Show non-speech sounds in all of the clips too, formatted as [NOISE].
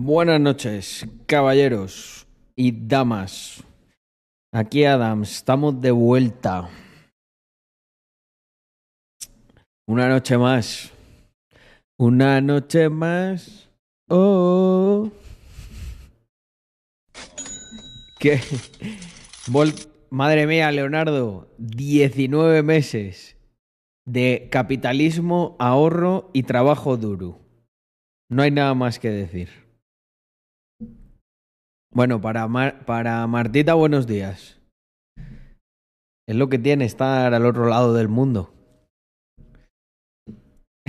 Buenas noches, caballeros y damas. Aquí Adams, estamos de vuelta. Una noche más. Una noche más. Oh. ¿Qué? Madre mía, Leonardo, 19 meses de capitalismo, ahorro y trabajo duro. No hay nada más que decir. Bueno, para, Mar- para Martita, buenos días. Es lo que tiene estar al otro lado del mundo. [LAUGHS]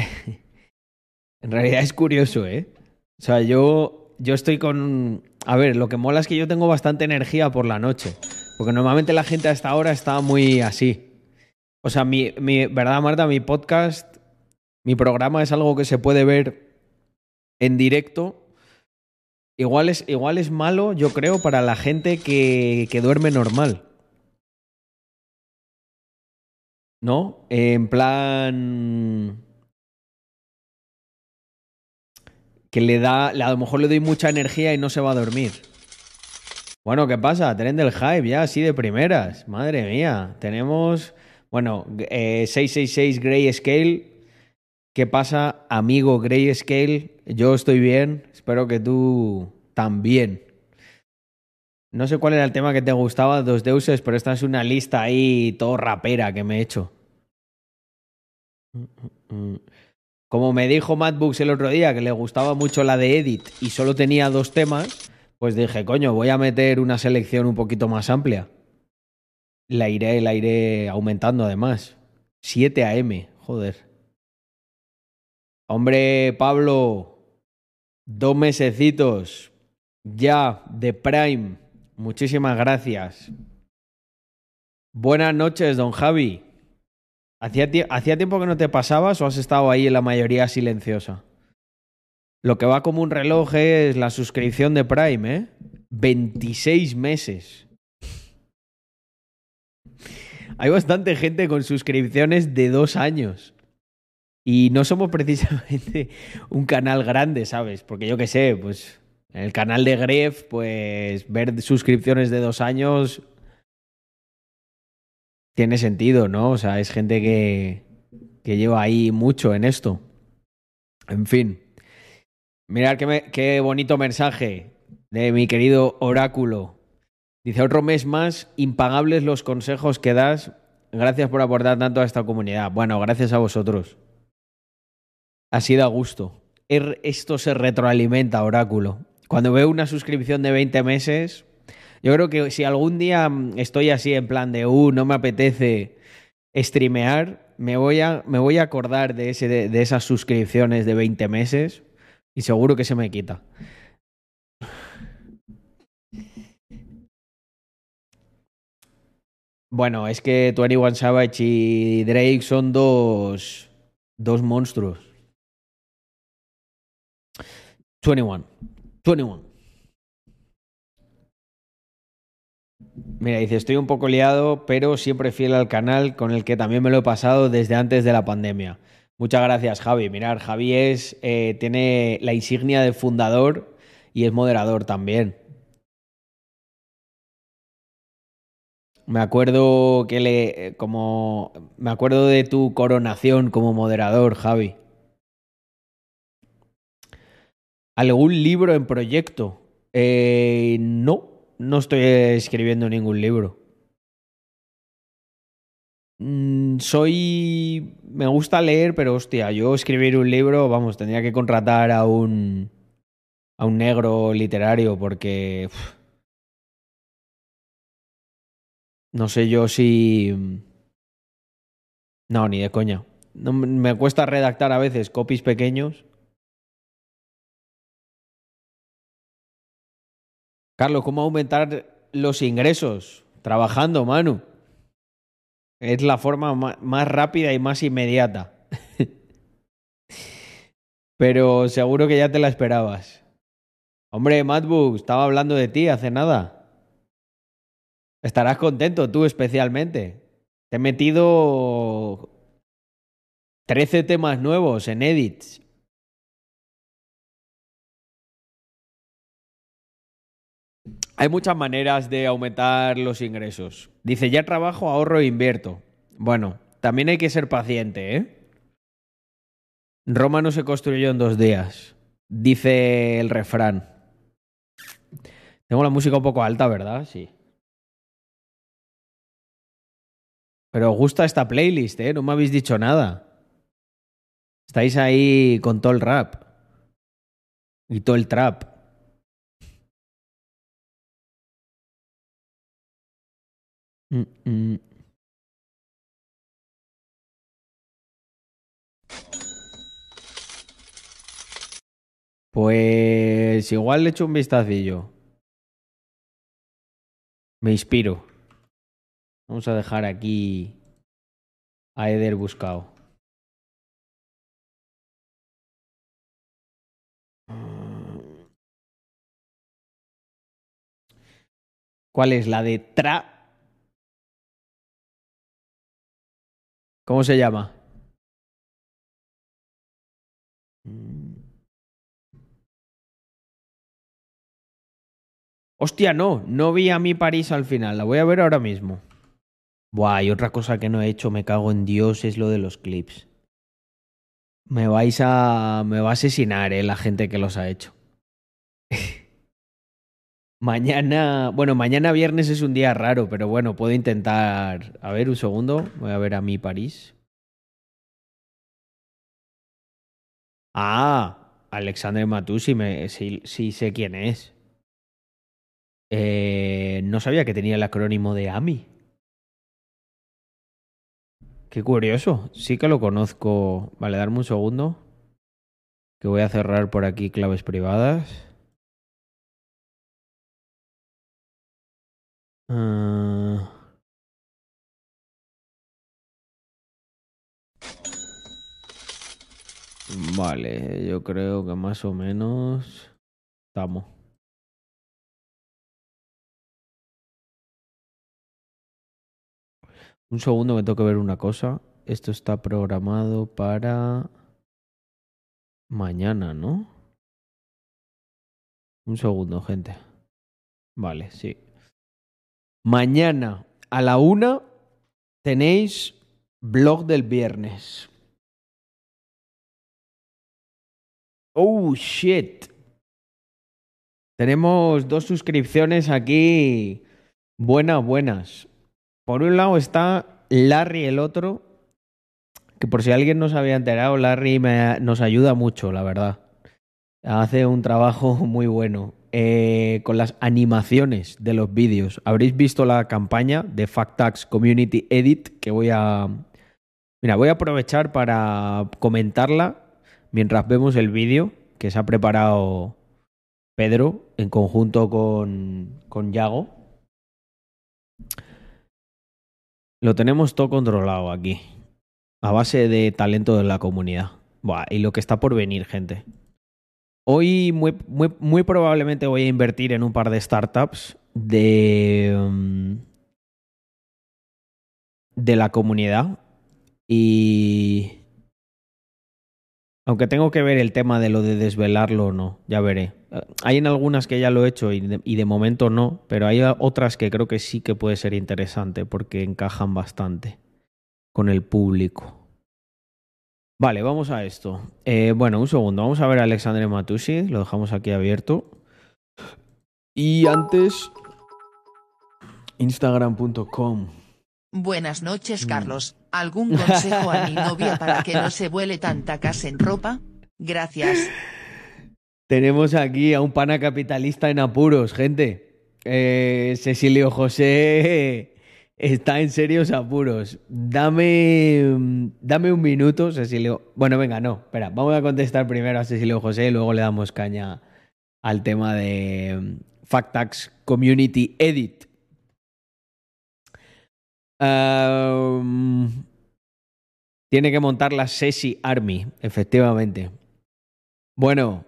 en realidad es curioso, ¿eh? O sea, yo, yo estoy con... A ver, lo que mola es que yo tengo bastante energía por la noche. Porque normalmente la gente a esta hora está muy así. O sea, mi, mi ¿verdad, Marta? Mi podcast, mi programa es algo que se puede ver en directo. Igual es, igual es malo, yo creo, para la gente que, que duerme normal. ¿No? En plan. Que le da. A lo mejor le doy mucha energía y no se va a dormir. Bueno, ¿qué pasa? Tren del hype, ya, así de primeras. Madre mía. Tenemos. Bueno, eh, 666 Grayscale. ¿Qué pasa, amigo Grayscale? Yo estoy bien. Espero que tú también. No sé cuál era el tema que te gustaba, dos deuses, pero esta es una lista ahí todo rapera que me he hecho. Como me dijo Matt Books el otro día que le gustaba mucho la de Edit y solo tenía dos temas, pues dije, coño, voy a meter una selección un poquito más amplia. La iré, la iré aumentando además. 7 AM, joder. Hombre, Pablo, dos mesecitos ya de Prime. Muchísimas gracias. Buenas noches, don Javi. ¿Hacía, ¿Hacía tiempo que no te pasabas o has estado ahí en la mayoría silenciosa? Lo que va como un reloj es la suscripción de Prime, ¿eh? 26 meses. Hay bastante gente con suscripciones de dos años. Y no somos [LAUGHS] precisamente un canal grande, ¿sabes? Porque yo qué sé, pues en el canal de Gref, pues ver suscripciones de dos años tiene sentido, ¿no? O sea, es gente que, que lleva ahí mucho en esto. En fin. Mirad qué, qué bonito mensaje de mi querido oráculo. Dice, otro mes más, impagables los consejos que das. Gracias por aportar tanto a esta comunidad. Bueno, gracias a vosotros. Así da gusto. Er- Esto se retroalimenta, oráculo. Cuando veo una suscripción de 20 meses, yo creo que si algún día mm, estoy así en plan de, uh, no me apetece streamear, me voy a, me voy a acordar de, ese, de, esas suscripciones de 20 meses y seguro que se me quita. Bueno, es que 21 Savage y Drake son dos, dos monstruos. 21. 21. Mira, dice, estoy un poco liado, pero siempre fiel al canal con el que también me lo he pasado desde antes de la pandemia. Muchas gracias, Javi. Mirar, Javi es, eh, tiene la insignia de fundador y es moderador también. Me acuerdo que le, eh, como, me acuerdo de tu coronación como moderador, Javi. ¿Algún libro en proyecto? Eh, no, no estoy escribiendo ningún libro. Mm, soy... Me gusta leer, pero hostia, yo escribir un libro, vamos, tendría que contratar a un... a un negro literario porque... no sé yo si... No, ni de coña. No, me cuesta redactar a veces copies pequeños. Carlos, ¿cómo aumentar los ingresos? Trabajando, Manu. Es la forma ma- más rápida y más inmediata. [LAUGHS] Pero seguro que ya te la esperabas. Hombre, Matbook, estaba hablando de ti hace nada. Estarás contento, tú especialmente. Te he metido 13 temas nuevos en edits. Hay muchas maneras de aumentar los ingresos. Dice, ya trabajo, ahorro e invierto. Bueno, también hay que ser paciente, ¿eh? Roma no se construyó en dos días, dice el refrán. Tengo la música un poco alta, ¿verdad? Sí. Pero os gusta esta playlist, ¿eh? No me habéis dicho nada. Estáis ahí con todo el rap. Y todo el trap. Pues igual le echo un vistacillo. Me inspiro. Vamos a dejar aquí a Eder buscado. ¿Cuál es? La de Tra. ¿Cómo se llama? Hostia, no, no vi a mi París al final, la voy a ver ahora mismo. Buah, y otra cosa que no he hecho, me cago en Dios, es lo de los clips. Me vais a. me va a asesinar, eh, la gente que los ha hecho. Mañana. Bueno, mañana viernes es un día raro, pero bueno, puedo intentar. A ver, un segundo. Voy a ver a mi París. Ah, Alexander Matusi, me, sí, sí sé quién es. Eh, no sabía que tenía el acrónimo de AMI. Qué curioso. Sí que lo conozco. Vale, darme un segundo. Que voy a cerrar por aquí claves privadas. Ah. Vale, yo creo que más o menos estamos. Un segundo, me tengo que ver una cosa. Esto está programado para mañana, ¿no? Un segundo, gente. Vale, sí. Mañana a la una tenéis blog del viernes. Oh, shit. Tenemos dos suscripciones aquí. Buenas, buenas. Por un lado está Larry el otro, que por si alguien no se había enterado, Larry nos ayuda mucho, la verdad. Hace un trabajo [LAUGHS] muy bueno eh, con las animaciones de los vídeos. Habréis visto la campaña de Factax Community Edit que voy a... Mira, voy a aprovechar para comentarla mientras vemos el vídeo que se ha preparado Pedro en conjunto con, con Yago. Lo tenemos todo controlado aquí. A base de talento de la comunidad. Buah, y lo que está por venir, gente. Hoy muy, muy, probablemente voy a invertir en un par de startups de, mm, de la comunidad. Y aunque tengo que ver el tema de lo de desvelarlo o no, ya veré. Hay en algunas que ya lo he hecho y de, momento no, pero hay otras que creo que sí que puede ser interesante porque encajan bastante con el público. Vale, vamos a esto. Eh, bueno, un segundo. Vamos a ver a Alexandre Matusi. Lo dejamos aquí abierto. Y antes, instagram.com. Buenas noches, mm. Carlos. ¿Algún consejo a mi novia para que no se vuele tanta casa en ropa? Gracias. Tenemos aquí a un pana capitalista en apuros, gente. Eh, Cecilio José está en serios apuros. Dame, dame un minuto, Cecilio. Bueno, venga, no, espera. Vamos a contestar primero a Cecilio José y luego le damos caña al tema de mm, Factax Community Edit tiene que montar la Sesi Army, efectivamente. Bueno,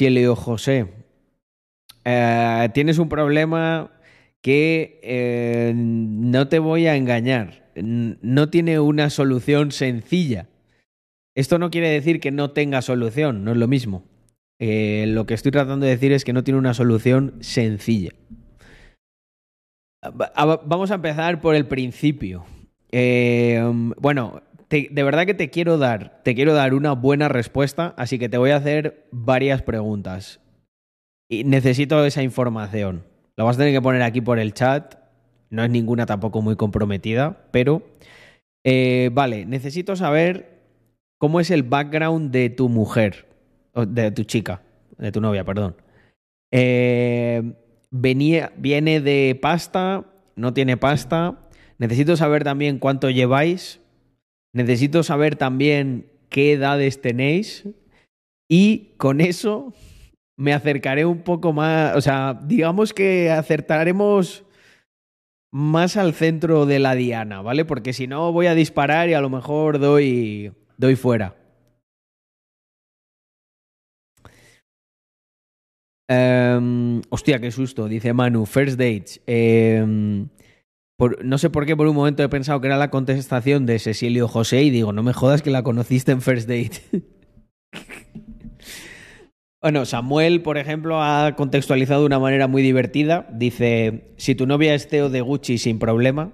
Leo José, eh, tienes un problema que eh, no te voy a engañar, no tiene una solución sencilla. Esto no quiere decir que no tenga solución, no es lo mismo. Eh, lo que estoy tratando de decir es que no tiene una solución sencilla. Vamos a empezar por el principio. Eh, bueno, de verdad que te quiero dar, te quiero dar una buena respuesta, así que te voy a hacer varias preguntas. Y necesito esa información. Lo vas a tener que poner aquí por el chat. No es ninguna tampoco muy comprometida, pero eh, vale, necesito saber cómo es el background de tu mujer, de tu chica, de tu novia, perdón. Eh, venía, viene de pasta, no tiene pasta. Necesito saber también cuánto lleváis. Necesito saber también qué edades tenéis. Y con eso me acercaré un poco más. O sea, digamos que acertaremos más al centro de la diana, ¿vale? Porque si no voy a disparar y a lo mejor doy, doy fuera. Em, hostia, qué susto, dice Manu. First dates. Em, no sé por qué por un momento he pensado que era la contestación de Cecilio José y digo, no me jodas que la conociste en First Date. [LAUGHS] bueno, Samuel, por ejemplo, ha contextualizado de una manera muy divertida. Dice, si tu novia es Teo de Gucci sin problema.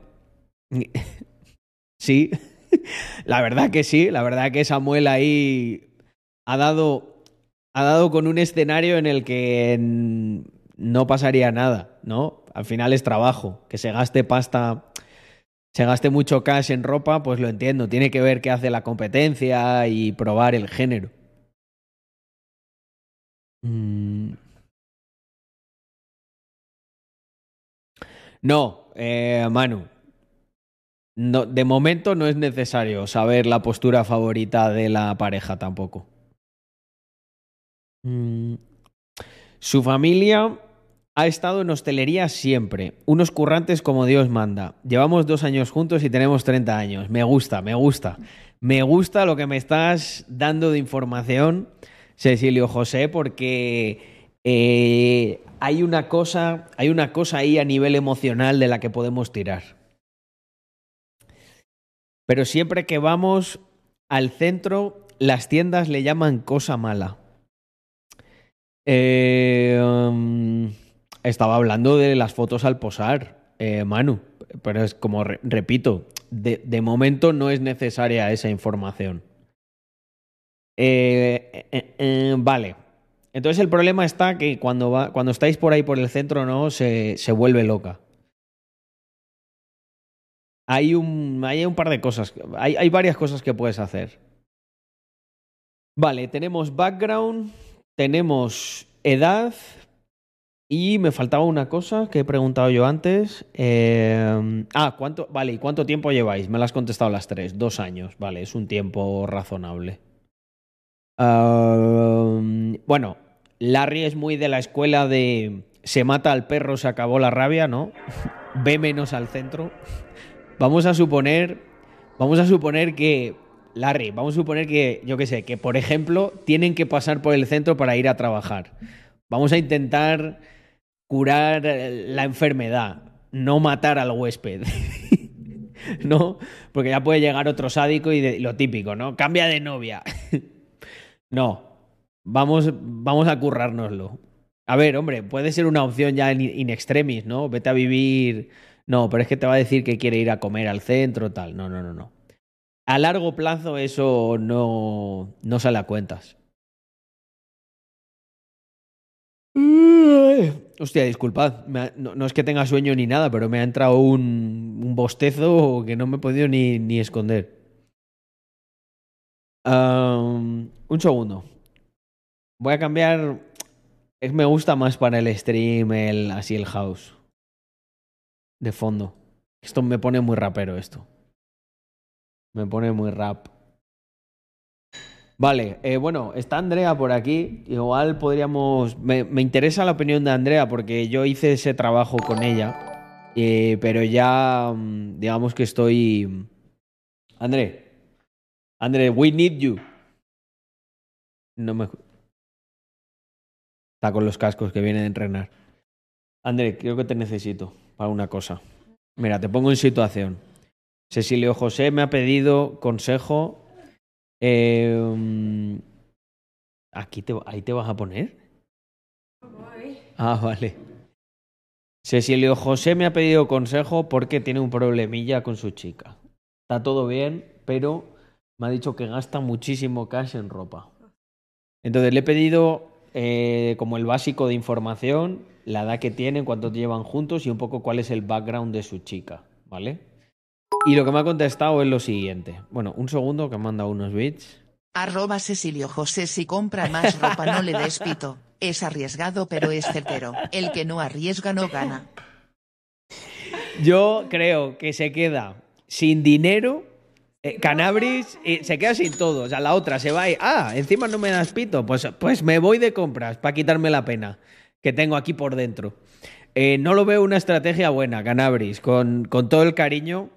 [LAUGHS] sí, [LAUGHS] la verdad que sí, la verdad que Samuel ahí ha dado ha dado con un escenario en el que no pasaría nada, ¿no? Al final es trabajo, que se gaste pasta, se gaste mucho cash en ropa, pues lo entiendo, tiene que ver qué hace la competencia y probar el género. Mm. No, eh, Manu. No, de momento no es necesario saber la postura favorita de la pareja tampoco. Mm. Su familia ha estado en hostelería siempre, unos currantes como Dios manda. Llevamos dos años juntos y tenemos 30 años. Me gusta, me gusta. Me gusta lo que me estás dando de información, Cecilio José, porque eh, hay una cosa, hay una cosa ahí a nivel emocional de la que podemos tirar. Pero siempre que vamos al centro, las tiendas le llaman cosa mala. Eh, um, estaba hablando de las fotos al posar, eh, Manu, pero es como, repito, de, momento no es necesaria esa información. Eh, vale. Entonces el problema está que cuando, cuando estáis por ahí por el centro, ¿no? Se, se vuelve loca. Hay un, hay un par de cosas. Hay, hay varias cosas que puedes hacer. Vale, tenemos background, tenemos edad y me faltaba una cosa que he preguntado yo antes. Eh, ah, ¿cuánto? Vale, ¿y cuánto tiempo lleváis? Me las has contestado las tres. Dos años, vale, es un tiempo razonable. Bueno, Larry es muy de la escuela de se mata al perro, se acabó la rabia, ¿no? [LAUGHS] Ve menos al centro. Vamos a suponer, vamos a suponer que Larry, vamos a suponer que, yo qué sé, que por ejemplo tienen que pasar por el centro para ir a trabajar. Vamos a intentar curar la enfermedad, no matar al huésped. [LAUGHS] ¿No? Porque ya puede llegar otro sádico y lo típico, ¿no? Cambia de novia. [LAUGHS] no. Vamos, vamos a currárnoslo. A ver, hombre, puede ser una opción ya in extremis, ¿no? Vete a vivir. No, pero es que te va a decir que quiere ir a comer al centro, tal. No, no, no, no. A largo plazo eso no, no sale a cuentas. Hostia, disculpad, no, es que tenga sueño ni nada, pero me ha entrado un, un bostezo que no me he podido ni, ni esconder. Un segundo. Voy a cambiar. Es me gusta más para el stream el así el house. De fondo. Esto me pone muy rapero esto. Me pone muy rap. Vale, eh, bueno, está Andrea por aquí. Igual podríamos. Me, interesa la opinión de Andrea porque yo hice ese trabajo con ella. Eh, pero ya. Mm, digamos que estoy. André. André, we need you. No me. Está con los cascos que viene de entrenar. André, creo que te necesito para una cosa. Mira, te pongo en situación. Cecilio José me ha pedido consejo. Em, aquí te, ahí te vas a poner. Ah, vale. Cecilio José me ha pedido consejo porque tiene un problemilla con su chica. Está todo bien, pero me ha dicho que gasta muchísimo cash en ropa. Entonces le he pedido eh, como el básico de información, la edad que tienen, cuánto llevan juntos y un poco cuál es el background de su chica, ¿vale? Y lo que me ha contestado es lo siguiente. Bueno, un segundo que manda unos bits. Arroba Cecilio José si compra más ropa no le des pito. Es arriesgado pero es certero. El que no arriesga no gana. Yo creo que se queda sin dinero. Eh, Canabris eh, se queda sin todo. O sea, la otra se va y. Ah, encima no me das pito. Pues, pues me voy de compras para quitarme la pena que tengo aquí por dentro. Eh, no lo veo una estrategia buena, Canabris, con, con todo el cariño.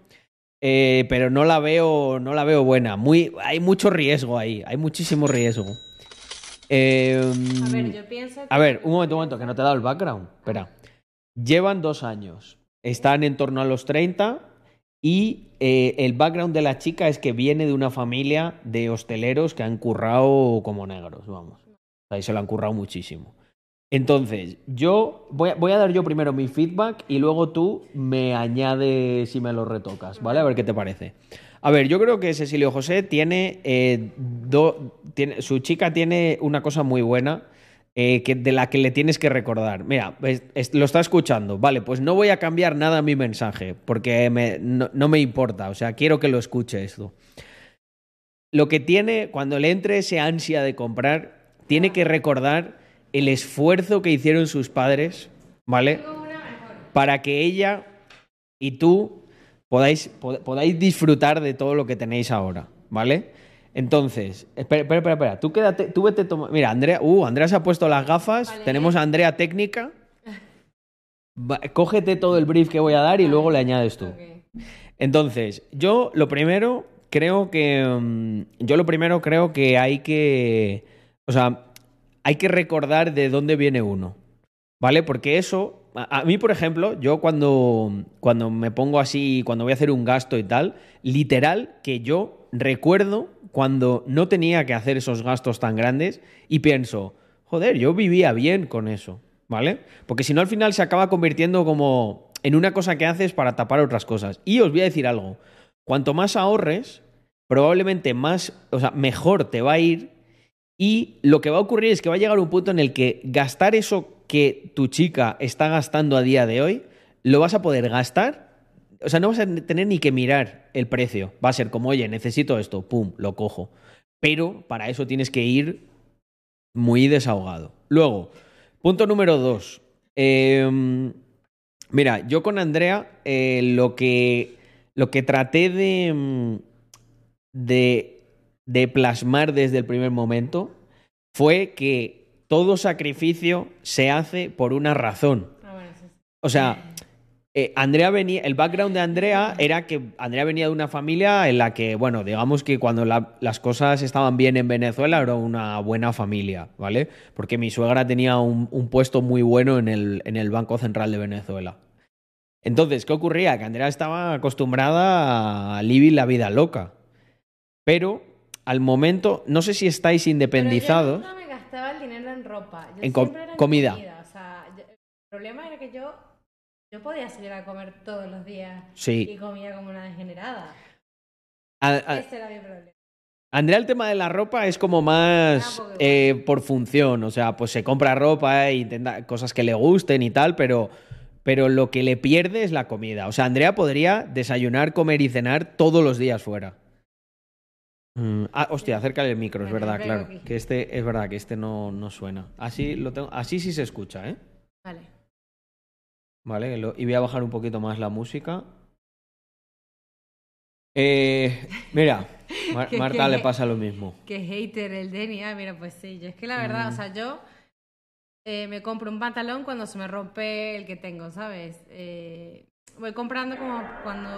eh, pero no la veo, no la veo buena. Muy, hay mucho riesgo ahí. Hay muchísimo riesgo. Eh, A ver, yo pienso que... a ver, un momento, un momento, que no te he dado el background. Espera. Llevan dos años. Están en torno a los 30 y eh, el background de la chica es que viene de una familia de hosteleros que han currado como negros, vamos. Ahí se lo han currado muchísimo. Entonces, yo voy a, dar yo primero mi feedback y luego tú me añades si me lo retocas, ¿vale? A ver qué te parece. A ver, yo creo que Cecilio José tiene, eh, do- tiene su chica tiene una cosa muy buena eh, que, de la que le tienes que recordar. Mira, lo está escuchando. Vale, pues no voy a cambiar nada mi mensaje porque no, me importa. O sea, quiero que lo escuche esto. Lo que tiene, cuando le entre ese ansia de comprar, tiene que recordar el esfuerzo que hicieron sus padres, ¿vale? Para que ella y tú podáis, pod- podáis disfrutar de todo lo que tenéis ahora, ¿vale? Entonces, espera, espera, espera, espera. Tú quédate, tú vete toma- Mira, Andrea, uh, Andrea se ha puesto las gafas. Vale. Tenemos a Andrea técnica. Va- cógete todo el brief que voy a dar y luego le añades tú. Entonces, yo lo primero creo que. mm, Yo lo primero creo que hay que. O sea, hay que recordar de dónde viene uno. ¿Vale? Porque eso. A, a mí, por ejemplo, yo cuando, cuando me pongo así, cuando voy a hacer un gasto y tal, literal que yo recuerdo cuando no tenía que hacer esos gastos tan grandes y pienso, joder, yo vivía bien con eso. ¿Vale? Porque si no, al final se acaba convirtiendo como en una cosa que haces para tapar otras cosas. Y os voy a decir algo. Cuanto más ahorres, probablemente más, o sea, mejor te va a ir. Y lo que va a ocurrir es que va a llegar un punto en el que gastar eso que tu chica está gastando a día de hoy, lo vas a poder gastar. O sea, no vas a tener ni que mirar el precio. Va a ser como, oye, necesito esto, pum, lo cojo. Pero para eso tienes que ir muy desahogado. Luego, punto número dos. Eh, mira, yo con Andrea eh, lo, que, lo que traté de, mm, de, de plasmar desde el primer momento fue que todo sacrificio se hace por una razón. Ah. O sea, eh, Andrea venía, el background de Andrea era que Andrea venía de una familia en la que, bueno, digamos que cuando la- las cosas estaban bien en Venezuela era una buena familia, ¿vale? Porque mi suegra tenía un, un puesto muy bueno en el, en el Banco Central de Venezuela. Entonces, ¿qué ocurría? Que Andrea estaba acostumbrada a vivir la vida loca. Pero al momento, no sé si estáis Pero independizados. yo nunca me gastaba el dinero en ropa. Yo En era comida. O sea, yo- el problema era que yo, yo podía salir a comer todos los días y Sí. comía como una degenerada. A- a- Ese era mi problema. Andrea, el tema de la ropa es como más Ah, porque- eh, por función. O sea, pues se compra ropa e intenta cosas que le gusten y tal, pero, pero lo que le pierde es la comida. O sea, Andrea podría desayunar, comer y cenar todos los días fuera. Mm, ah, hostia, acércale el micro, es verdad, claro. aquí. Que este es verdad que este no, no suena. Así lo tengo, así sí se escucha, ¿eh? Vale. Vale, lo- y voy a bajar un poquito más la música. Eh, mira, [LAUGHS] Mar- Que- Marta que- le pasa lo mismo. Que hater el Denny. Ah, mira, pues sí. Yo es que la verdad, Mm. o sea, yo eh, me compro un pantalón cuando se me rompe el que tengo, ¿sabes? Eh, voy comprando como cuando,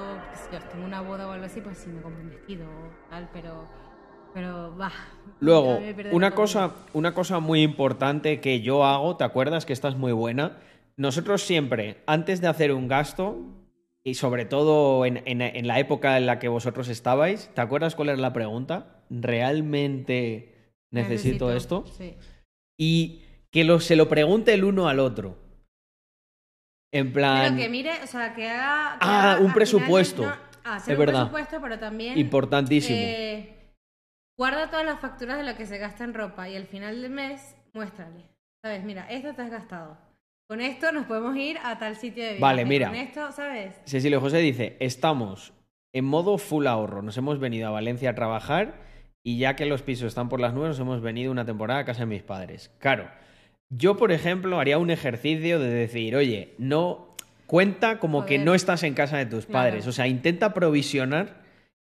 yo, tengo una boda o algo así, pues sí me compro un vestido o tal, pero, pero, va. Luego, una cosa, una cosa muy importante que yo hago, ¿te acuerdas que esta es muy buena? Nosotros siempre, antes de hacer un gasto, y sobre todo en, en- en la época en la que vosotros estabais, ¿te acuerdas cuál era la pregunta? ¿Realmente necesito, esto? Sí. Y que lo- se lo pregunte el uno al otro. En plan. Pero que mire, o sea, que haga. que Ah, haga- un presupuesto. no, hacer Es un verdad. presupuesto, pero también. Importantísimo. eh, guarda todas las facturas de lo que se gasta en ropa y al final del mes muéstrale. ¿Sabes? Mira, esto te has gastado. Con esto nos podemos ir a tal sitio de viaje. Vale, mira. Con esto, ¿sabes? Cecilio José dice: Estamos en modo full ahorro. Nos hemos venido a Valencia a trabajar y ya que los pisos están por las nubes, nos hemos venido una temporada a casa de mis padres. Claro, yo, por ejemplo, haría un ejercicio de decir: Oye, no. Cuenta como que no estás en casa de tus Claro. padres. O sea, intenta provisionar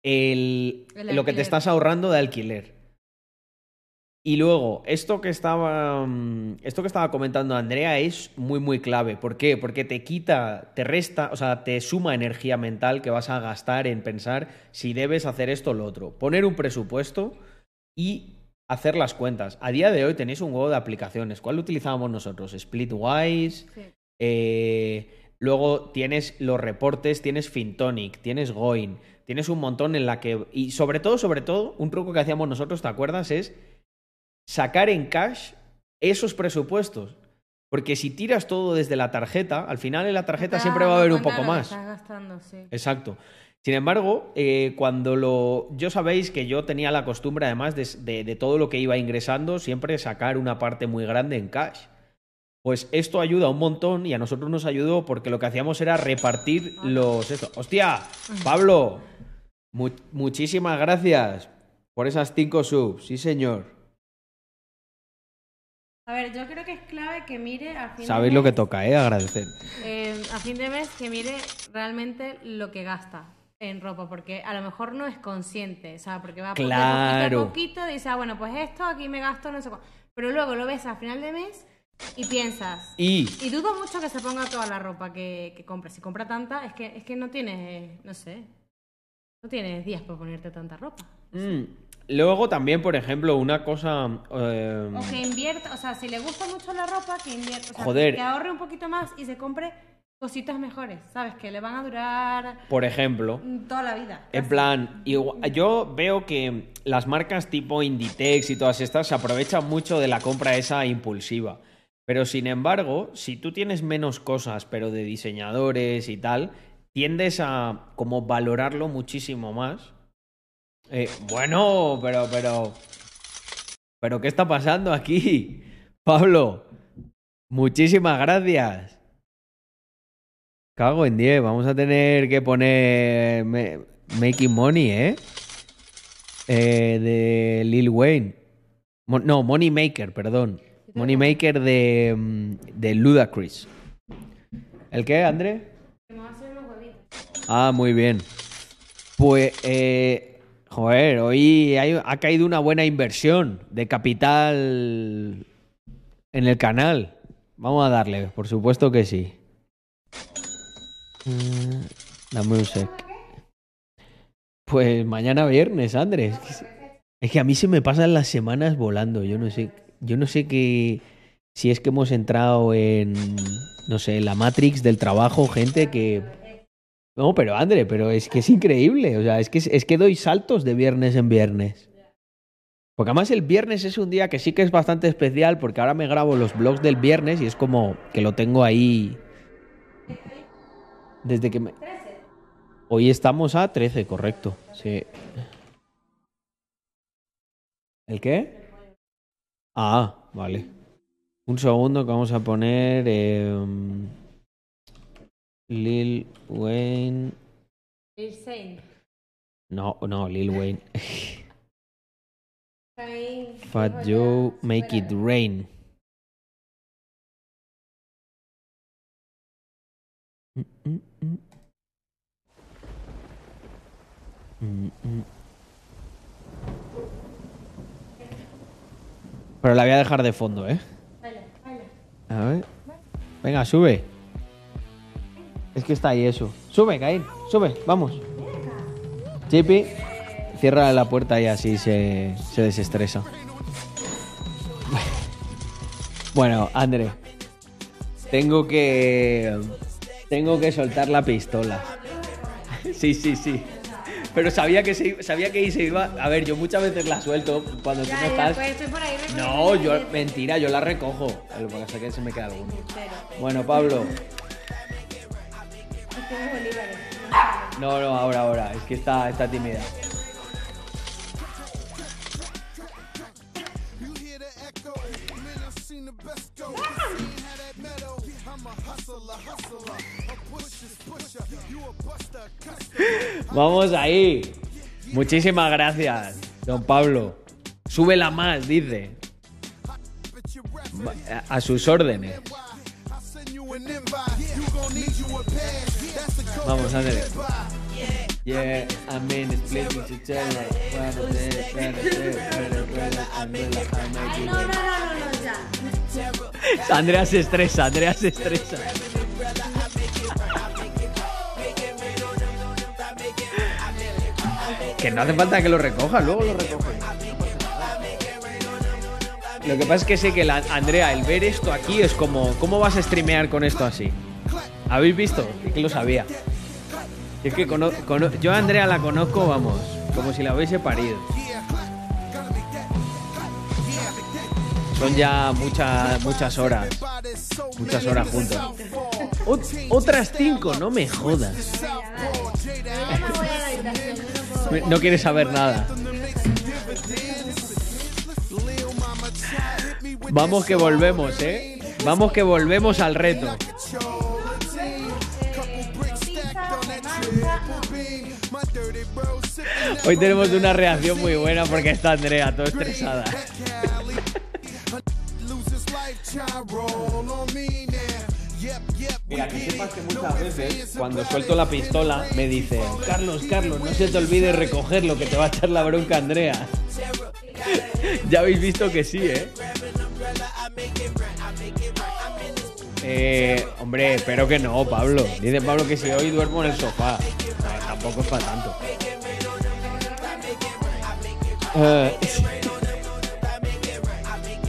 el, El lo que te estás ahorrando de alquiler. Y luego, esto que estaba. mm, Esto que estaba comentando Andrea es muy, muy clave. ¿Por qué? Porque te quita, te resta, o sea, te suma energía mental que vas a gastar en pensar si debes hacer esto o lo otro. Poner un presupuesto y hacer las cuentas. A día de hoy tenéis un juego de aplicaciones. ¿Cuál utilizábamos nosotros? Splitwise. Sí. Eh, luego tienes los reportes, tienes Fintonic, tienes Goin, tienes un montón en la que. Y sobre todo, sobre todo, un truco que hacíamos nosotros, ¿te acuerdas? Es sacar en cash esos presupuestos. Porque si tiras todo desde la tarjeta, al final en la tarjeta siempre va a haber un poco más. Estás gastando, sí. Exacto. Sin embargo, eh, cuando lo. Yo sabéis que yo tenía la costumbre, además de, de- de todo lo que iba ingresando, siempre sacar una parte muy grande en cash. Pues esto ayuda un montón y a nosotros nos ayudó porque lo que hacíamos era repartir los. Esto. ¡Hostia! ¡Pablo! mu- muchísimas gracias por esas cinco subs. Sí, señor. A ver, yo creo que es clave que mire al fin de Sabéis lo que mes, toca, ¿eh? Agradecer. eh, a fin de mes que mire realmente lo que gasta en ropa, porque a lo mejor no es consciente, o sea, porque va Claro. poquito a poquito, dice, ah, bueno, pues esto aquí me gasto, no sé cuánto. Pero luego lo ves a final de mes y piensas, Y. y dudo mucho que se ponga toda la ropa que, que compre. Si compra tanta, es que, es que no tienes, no sé, no tienes días para ponerte tanta ropa. mm, Luego también, por ejemplo, una cosa. eh, O que invierta, o sea, si le gusta mucho la ropa, que invierta, o sea, Joder. que ahorre un poquito más y se compre cositas mejores, ¿sabes? Que le van a durar por ejemplo. mm, toda la vida. En plan, yo veo que las marcas tipo Inditex y todas estas se aprovechan mucho de la compra esa impulsiva. Pero sin embargo, si tú tienes menos cosas, pero de diseñadores y tal, tiendes a como valorarlo muchísimo más. Eh, bueno, pero, pero. ¿Pero qué está pasando aquí? [LAUGHS] Pablo, muchísimas gracias. Cago en 10, vamos a tener que poner me- Making Money, ¿eh? Eh, De Lil Wayne. Mo- no, Money Maker, perdón. Money Maker de, mm, de Ludacris. ¿El qué, André? Que me va a hacer unos huevitos. Ah, muy bien. Pues, eh, joder, hoy ha caído una buena inversión de capital en el canal. Vamos a darle, por supuesto que sí. Mm, Dame un sec. Pues mañana viernes, Andrés. Es que, que a mí se me pasan las semanas volando. Yo no sé, yo no sé qué si es que hemos entrado en, no sé, la Matrix del trabajo, gente que no, pero André, pero es que es increíble. O sea, es que, es que doy saltos de viernes en viernes. Porque además el viernes es un día que sí que es bastante especial porque ahora me grabo los vlogs del viernes y es como que lo tengo ahí desde que me... Hoy estamos a 13, correcto. Sí. ¿El qué? Ah, vale. Un segundo que vamos a poner... em, Lil Wayne... Insane. No, no, Lil Wayne. [LAUGHS] Fat Joe, Make It. Rain. Mm, mm, mm. Mm, mm. Pero la voy a dejar de fondo, ¿eh? A ver. Venga, sube. Es que está ahí eso. Sube, Caín. Sube, vamos. Chippy, cierra la puerta y así se, se desestresa. [LAUGHS] Bueno, André. Tengo que. Tengo que soltar la pistola. [LAUGHS] Sí, sí, sí. Pero sabía que se, sabía que se iba. A ver, yo muchas veces la suelto cuando tú no estás. después estoy por ahí No, yo. Mentira, yo la recojo. Lo que pasa es que se me queda alguno. Pero- Bueno, Pablo, No, no, ahora, ahora. Es que está, está tímida. Vamos ahí. Muchísimas gracias, don Pablo. Súbela más, dice. A sus órdenes. Vamos, André. Yeah, I'm no, no, no, ya. Andrea se estresa, Andrea se estresa. Que no hace falta que lo recoja, luego lo recoge. Lo que pasa es que sé que la, Andrea, el ver esto aquí es como, ¿cómo vas a streamear con esto así? ¿Habéis visto? Es que lo sabía. Es que cono- cono- yo a Andrea la conozco, vamos, como si la hubiese parido. Son ya muchas, muchas horas. Muchas horas juntos. Ot- otras cinco, no me jodas. No quieres saber nada. Vamos que volvemos, ¿eh? Vamos que volvemos al reto. Hoy tenemos una reacción muy buena porque está Andrea, todo estresada. Mira, que sepas que muchas veces cuando suelto la pistola me dicen Carlos, Carlos, no se te olvide recogerlo que te va a echar la bronca Andrea. [LAUGHS] ya habéis visto que sí, ¿eh? Eh, hombre, espero que no, Pablo. Dice Pablo que si hoy duermo en el sofá. No, tampoco es para tanto. Eh,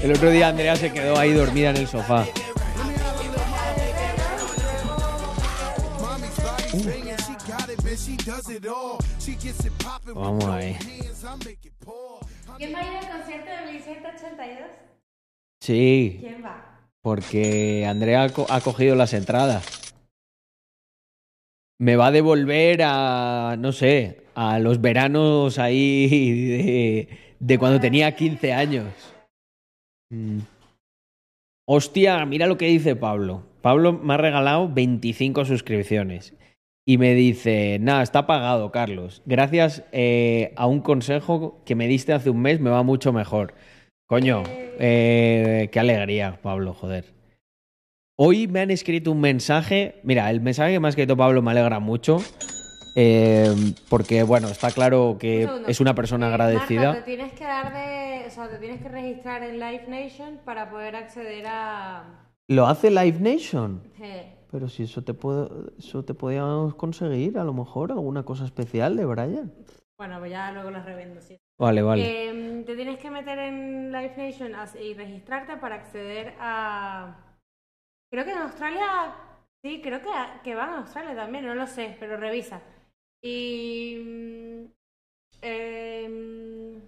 el otro día Andrea se quedó ahí dormida en el sofá. Vamos ahí. ¿Quién va a ir al concierto de 1182? Sí, ¿Quién va? porque Andrea ha cogido las entradas. Me va a devolver a, no sé, a los veranos ahí de, de cuando tenía 15 años. Mm. Hostia, mira lo que dice Pablo. Pablo me ha regalado 25 suscripciones. Y me dice, nada, está pagado, Carlos. Gracias eh, a un consejo que me diste hace un mes, me va mucho mejor. Coño, eh, qué alegría, Pablo, joder. Hoy me han escrito un mensaje. Mira, el mensaje que me ha escrito Pablo me alegra mucho. eh, porque, bueno, está claro que Un es una persona Eh, agradecida. Marta, te tienes que dar de, o sea, te tienes que registrar en Live Nation para poder acceder a Lo hace Live Nation. eh, Pero si eso te puedo, eso te podíamos conseguir, a lo mejor, alguna cosa especial de Brian. bueno, pues ya luego los revendo, sí. Vale, vale. Eh, te tienes que meter en Live Nation y registrarte para acceder a Creo que en Australia sí, creo que, que van a Australia también, no lo sé, pero revisa. Y mm, em,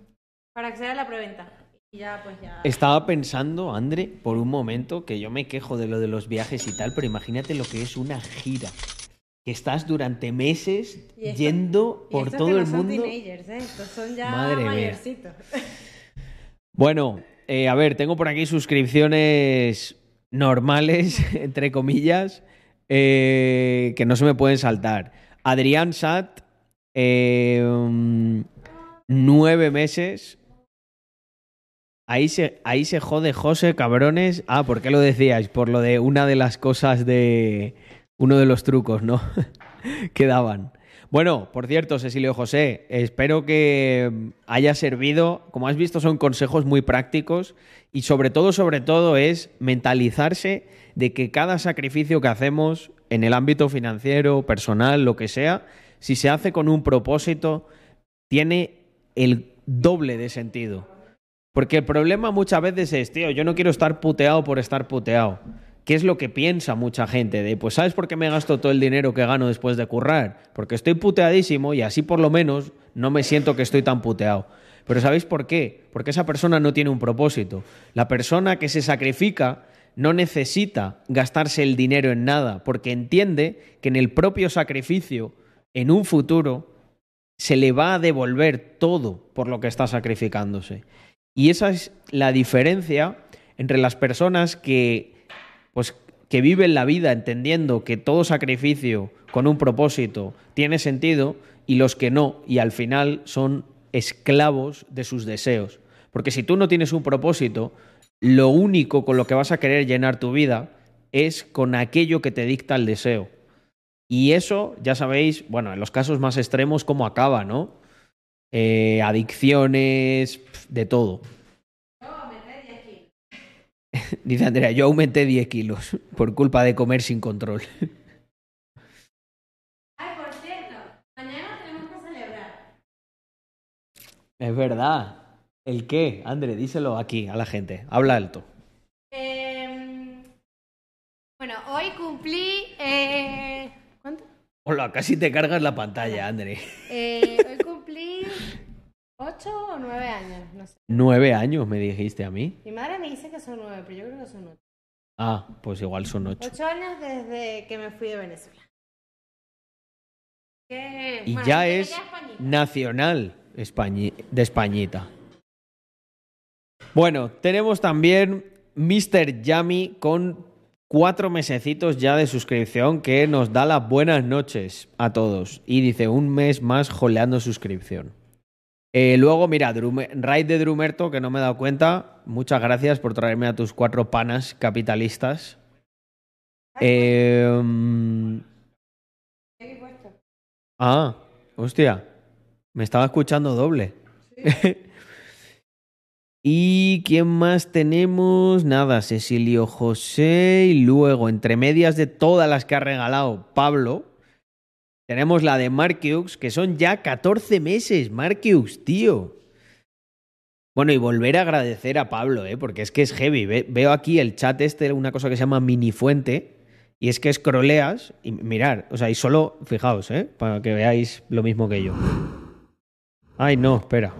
para acceder a la preventa. Y ya pues ya Estaba pensando, André, por un momento, que yo me quejo de lo de los viajes y tal, pero imagínate lo que es una gira. Que estás durante meses esto- yendo por todo que no el son mundo. teenagers, ¿eh? Estos son ya Madre mía. mayorcitos. [LAUGHS] Bueno, eh, a ver, tengo por aquí suscripciones normales, [LAUGHS] entre comillas, eh, que no se me pueden saltar. Adrián Sat, mm, nueve meses. Ahí se, ahí se jode José, cabrones. Ah, ¿por qué lo decíais? Por lo de una de las cosas de. Uno de los trucos, ¿no? [LAUGHS] que daban. Bueno, por cierto, Cecilio José, espero que haya servido. Como has visto, son consejos muy prácticos y sobre todo, sobre todo, es mentalizarse de que cada sacrificio que hacemos en el ámbito financiero, personal, lo que sea, si se hace con un propósito, tiene el doble de sentido. Porque el problema muchas veces es, tío, yo no quiero estar puteado por estar puteado. ¿Qué es lo que piensa mucha gente? De, pues, ¿sabes por qué me gasto todo el dinero que gano después de currar? Porque estoy puteadísimo y así por lo menos no me siento que estoy tan puteado. Pero ¿sabéis por qué? Porque esa persona no tiene un propósito. La persona que se sacrifica no necesita gastarse el dinero en nada, porque entiende que en el propio sacrificio, en un futuro, se le va a devolver todo por lo que está sacrificándose. Y esa es la diferencia entre las personas que, pues, que viven la vida entendiendo que todo sacrificio con un propósito tiene sentido y los que no, y al final son esclavos de sus deseos. Porque si tú no tienes un propósito, lo único con lo que vas a querer llenar tu vida es con aquello que te dicta el deseo. Y eso, ya sabéis, bueno, en los casos más extremos, cómo acaba, ¿no? Eh, adicciones, de todo. [LAUGHS] Dice Andrea, yo aumenté 10 kilos por culpa de comer sin control. Ay, por cierto, mañana tenemos que celebrar. Es verdad. ¿El qué? André, díselo aquí a la gente. Habla alto. Em, bueno, hoy cumplí. eh, ¿Cuánto? Hola, casi te cargas la pantalla, André. Eh. ¿Ocho o nueve años? No sé. Nueve años me dijiste a mí. Mi madre me dice que son nueve, pero yo creo que son ocho. Ah, pues igual son ocho. Ocho años desde que me fui de Venezuela. Que, Y bueno, ya es Españita. nacional españi- de Españita. Bueno, tenemos también Mr. Yami con cuatro mesecitos ya de suscripción que nos da las buenas noches a todos. Y dice un mes más joleando suscripción. Eh, luego, mira, Raid de Drumerto, que no me he dado cuenta. Muchas gracias por traerme a tus cuatro panas capitalistas. Puesto. Ah, hostia. Me estaba escuchando doble. [LAUGHS] ¿Y quién más tenemos? Nada, Cecilio José. Y luego, entre medias de todas las que ha regalado Pablo, tenemos la de Marquiux, que son ya 14 meses. Marquiux, tío. Bueno, y volver a agradecer a Pablo, ¿eh? porque es que es heavy. Ve- veo aquí el chat este, una cosa que se llama minifuente, y es que escroleas y mirar, o sea, y solo, fijaos, ¿eh? Para que veáis lo mismo que yo. Ay, no, espera.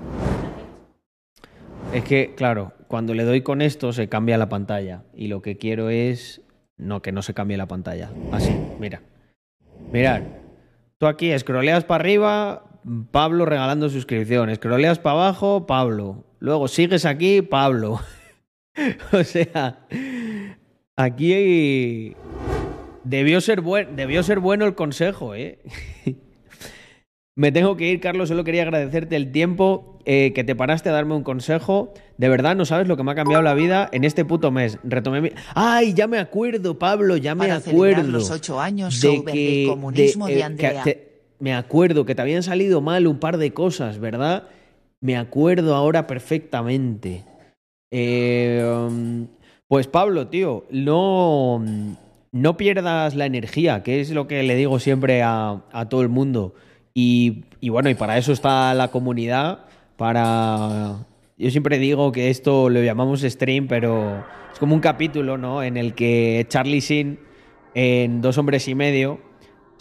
Es que, claro, cuando le doy con esto se cambia la pantalla. Y lo que quiero es. No, que no se cambie la pantalla. Así, mira. Mirad. Tú aquí escroleas para arriba, Pablo regalando suscripción. Escroleas para abajo, Pablo. Luego sigues aquí, Pablo. [LAUGHS] o sea, aquí debió ser, buen, debió ser bueno el consejo, ¿eh? [LAUGHS] Me tengo que ir, Carlos. Solo quería agradecerte el tiempo eh, que te paraste a darme un consejo. De verdad, no sabes lo que me ha cambiado la vida en este puto mes. Retomé mi... ¡Ay, ya me acuerdo, Pablo! Ya me Para acuerdo. los ocho años sobre el comunismo de eh, que Andrea. te- me acuerdo que te habían salido mal un par de cosas, ¿verdad? Me acuerdo ahora perfectamente. Eh, um, pues Pablo, tío, no, no pierdas la energía, que es lo que le digo siempre a, a todo el mundo. Y, bueno, y para eso está la comunidad, para... Yo siempre digo que esto lo llamamos stream, pero es como un capítulo, ¿no? En el que Charlie Sin, en Dos Hombres y Medio,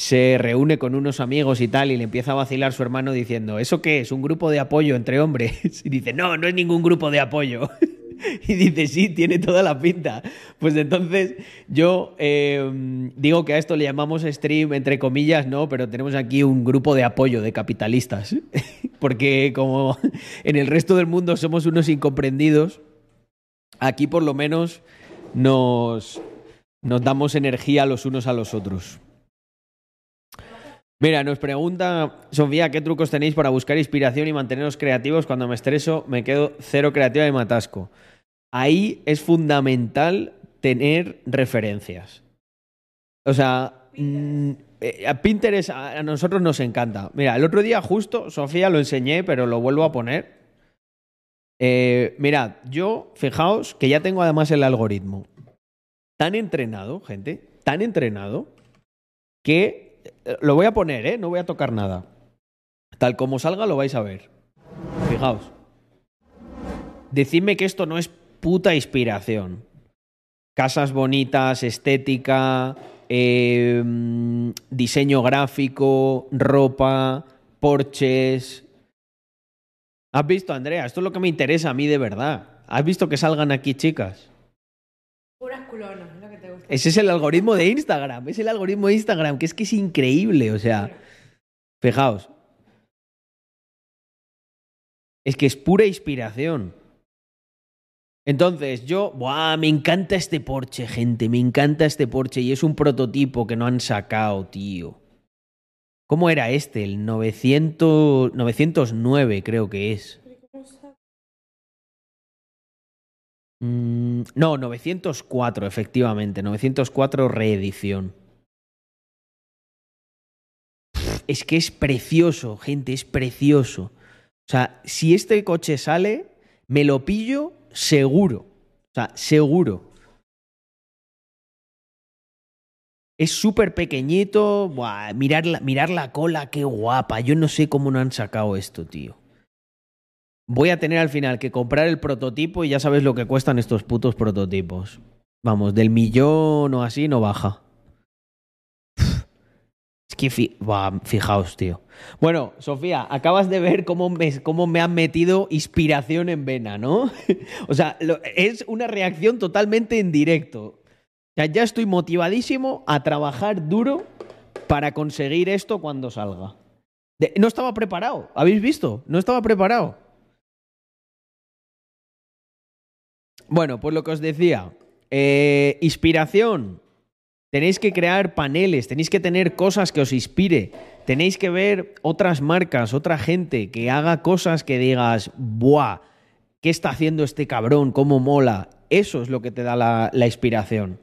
se reúne con unos amigos y tal y le empieza a vacilar su hermano diciendo, ¿eso qué es? ¿Un grupo de apoyo entre hombres? [LAUGHS] Y dice, no, no es ningún grupo de apoyo. [LAUGHS] Y dice, sí, tiene toda la pinta. Pues entonces yo eh, digo que a esto le llamamos stream, entre comillas, no, pero tenemos aquí un grupo de apoyo de capitalistas. [LAUGHS] Porque como en el resto del mundo somos unos incomprendidos, aquí por lo menos nos, nos damos energía los unos a los otros. Mira, nos pregunta Sofía, ¿qué trucos tenéis para buscar inspiración y manteneros creativos? Cuando me estreso, me quedo cero creativa y me atasco. Ahí es fundamental tener referencias. O sea, mm, eh, a Pinterest a nosotros nos encanta. Mira, el otro día justo, Sofía lo enseñé, pero lo vuelvo a poner. Eh, mirad, yo, fijaos que ya tengo además el algoritmo tan entrenado, gente, tan entrenado, que lo voy a poner, ¿eh? No voy a tocar nada. Tal como salga lo vais a ver. Fijaos. Decidme que esto no es puta inspiración. Casas bonitas, estética, eh, mm, diseño gráfico, ropa, porches. ¿Has visto, Andrea? Esto es lo que me interesa a mí de verdad. ¿Has visto que salgan aquí chicas? Puras musculones, Ese es el algoritmo de Instagram. Es el algoritmo de Instagram, que es que es increíble. O sea, fijaos. Es que es pura inspiración. Entonces, yo, ¡buah! Me encanta este Porsche, gente. Me encanta este Porsche. Y es un prototipo que no han sacado, tío. ¿Cómo era este? El 900, 909, creo que es. Mm, no, 904, efectivamente. 904 reedición. Es que es precioso, gente, es precioso. O sea, si este coche sale, me lo pillo seguro. O sea, seguro. Es súper pequeñito. Buah, mirar, la, mirar la cola, qué guapa. Yo no sé cómo no han sacado esto, tío. Voy a tener al final que comprar el prototipo y ya sabes lo que cuestan estos putos prototipos. Vamos, del millón o así no baja. [SIGHS] Es que fijaos, tío. Bueno, Sofía, acabas de ver cómo me, cómo me han metido inspiración en vena, ¿no? [LAUGHS] o sea, es una reacción totalmente en directo. O sea, ya estoy motivadísimo a trabajar duro para conseguir esto cuando salga. No estaba preparado, ¿habéis visto? No estaba preparado. Bueno, pues lo que os decía, eh, inspiración. Tenéis que crear paneles, tenéis que tener cosas que os inspire, tenéis que ver otras marcas, otra gente que haga cosas que digas, ¡buah! ¿Qué está haciendo este cabrón? ¿Cómo mola? Eso es lo que te da la, inspiración.